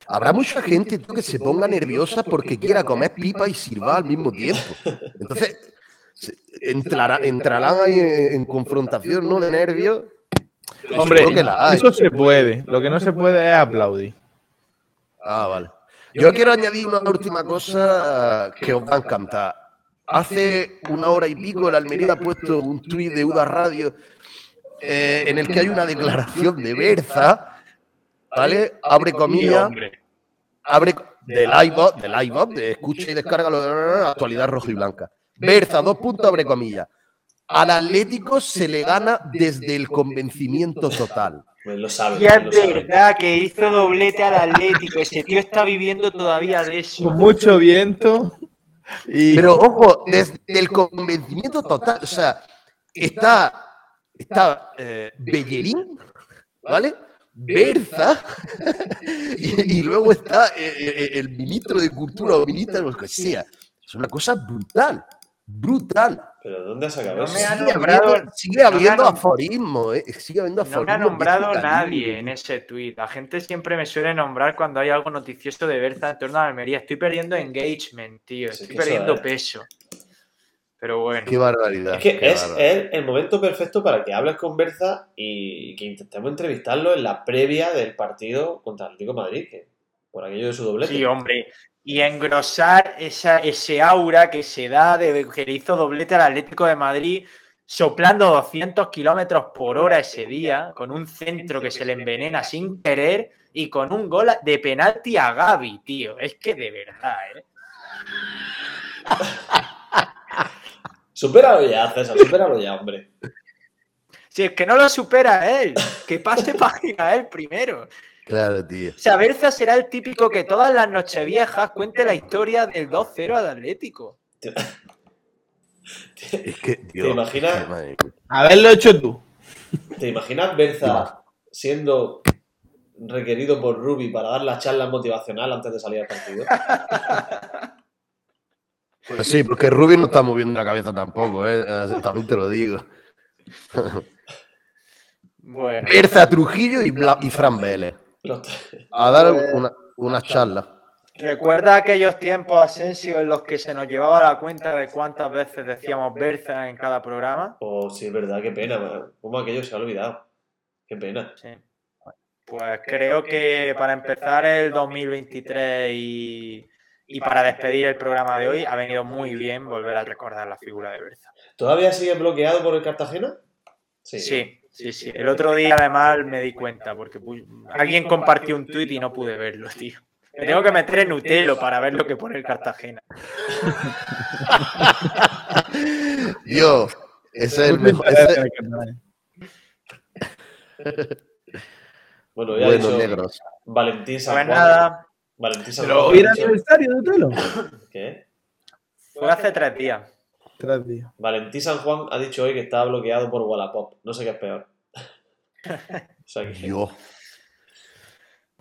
Habrá mucha gente tú, que se ponga nerviosa porque quiera comer pipa y silbar al mismo tiempo. Entonces, se- entrará- entrarán ahí en, en confrontación, ¿no? De nervios. Hombre, eso se puede. Lo que no se puede es aplaudir. Ah, vale. Yo quiero añadir una última cosa que os va a encantar. Hace una hora y pico el Almería ha puesto un tuit de Uda Radio eh, en el que hay una declaración de Berza, ¿vale? Abre comillas, abre del iBot, del iBot, de escucha y descarga la actualidad roja y blanca. Berza, dos puntos, abre comillas. Al Atlético se le gana desde el convencimiento total. Pues lo sabe. Y es lo sabe. verdad que hizo doblete al Atlético, ese tío está viviendo todavía de eso. Con mucho viento. Y Pero ojo, desde el convencimiento total, o sea, está, está eh, Bellerín, ¿vale? Berza, y, y luego está eh, eh, el ministro de Cultura o ministro de lo que sea. Es una cosa brutal, brutal. Pero ¿dónde ha sacado No eso? me ha Sigue nombrado- habiendo, sigue no habiendo aforismo, ¿eh? Sigue habiendo No aforismo. me ha nombrado nadie en ese tuit. La gente siempre me suele nombrar cuando hay algo noticioso de Berza en torno a Almería. Estoy perdiendo engagement, tío. Sí, Estoy eso perdiendo es. peso. Pero bueno. Qué barbaridad. Es que es, barbaridad. es el momento perfecto para que hables con Berza y que intentemos entrevistarlo en la previa del partido contra el Atlético de Madrid, que por aquello de su doblete. Sí, hombre. Y engrosar esa, ese aura que se da de que le hizo doblete al Atlético de Madrid, soplando 200 kilómetros por hora ese día, con un centro que se le envenena sin querer y con un gol de penalti a Gaby, tío. Es que de verdad, ¿eh? Supéralo ya, César, supéralo ya, hombre. Si es que no lo supera él, que pase página él primero. Claro, tío. O sea, Berza será el típico que todas las nocheviejas cuente la historia del 2-0 al Atlético. Es que, imaginas? qué madre mía. Haberlo hecho tú. ¿Te imaginas Berza siendo requerido por Ruby para dar la charla motivacional antes de salir al partido? Pues sí, porque Rubio no está moviendo la cabeza tampoco, ¿eh? También te lo digo. Bueno, Berza Trujillo y, Bla- y Fran Vélez. A dar una, una charla. recuerda aquellos tiempos, Asensio, en los que se nos llevaba la cuenta de cuántas veces decíamos Berza en cada programa. Oh, sí, es verdad, qué pena. ¿Cómo aquello se ha olvidado? Qué pena. Sí. Pues creo que para empezar el 2023 y, y para despedir el programa de hoy, ha venido muy bien volver a recordar la figura de Berza. ¿Todavía sigue bloqueado por el Cartagena? Sí, sí, sí. El otro día además me di cuenta porque alguien compartió un tuit y no pude verlo, tío. Me tengo que meter en Utelo para ver lo que pone el Cartagena. Yo, ese es el mejor. ese- Bueno, ya Buenos dicho negros. Valentín San Pues Juan. nada, Valentín San Pero Juan. hoy era dicho- aniversario de Utelo. ¿Qué? fue hace tres días. Tres días. Valentín San Juan ha dicho hoy que está bloqueado por Wallapop. No sé qué es peor. O sea que- Dios.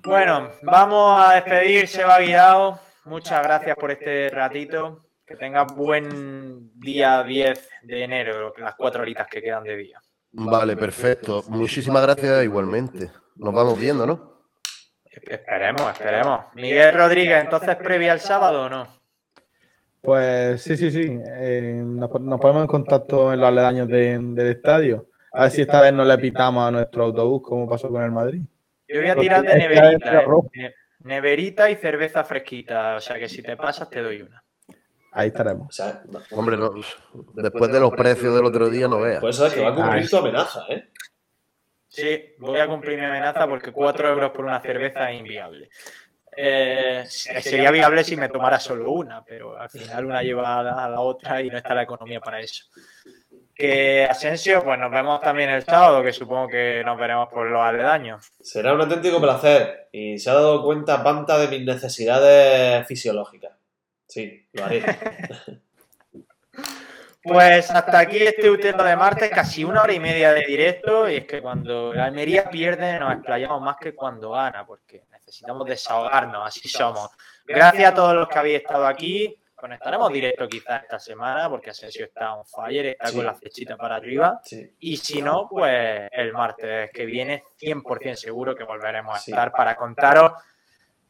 Bueno, vamos a despedir, Seba Guirao. Muchas gracias por este ratito. Que tengas buen día 10 de enero, las cuatro horitas que quedan de día. Vale, perfecto. Muchísimas gracias igualmente. Nos vamos viendo, ¿no? Esperemos, esperemos. Miguel Rodríguez, entonces previa al sábado o no? Pues sí, sí, sí. Eh, nos, pon- nos ponemos en contacto en los aledaños de- del estadio. A ver si esta vez no le pitamos a nuestro autobús como pasó con el Madrid. Yo voy a tirar de neverita. ¿eh? Neverita y cerveza fresquita. O sea que si te pasas, te doy una. Ahí estaremos. o sea, no. Hombre, no- después de los precios del otro día, no veas. pues eso es que va a cumplir tu amenaza, ¿eh? Sí, voy a cumplir mi amenaza porque 4 euros por una cerveza es inviable. Eh, sería viable si me tomara solo una, pero al final una lleva a la, otra y no está la economía para eso. Que Asensio, pues nos vemos también el sábado, que supongo que nos veremos por los aledaños. Será un auténtico placer. Y se ha dado cuenta Panta de mis necesidades fisiológicas. Sí, lo haré. Pues hasta aquí este Utelo de martes, casi una hora y media de directo. Y es que cuando la Almería pierde, nos explayamos más que cuando gana, porque necesitamos desahogarnos, así somos. Gracias a todos los que habéis estado aquí. Conectaremos directo quizás esta semana, porque Asensio está on fire, está Sí. con la flechita para arriba. Sí. Y si no, pues el martes que viene, 100% seguro que volveremos a Sí. estar para contaros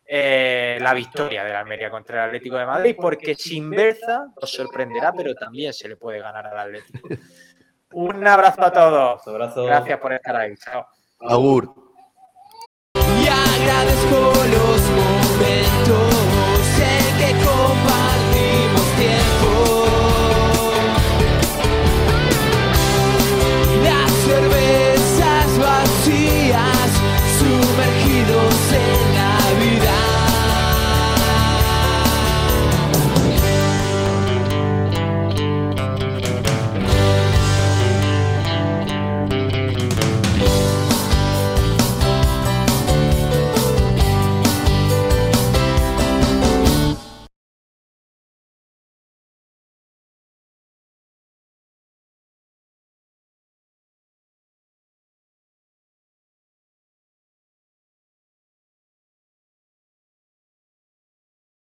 eh, la victoria de la Almería contra el Atlético de Madrid, porque sin Berza os sorprenderá, pero también se le puede ganar al Atlético. Un abrazo a todos. Un abrazo. Gracias por estar ahí. Chao. Agur. Y agradezco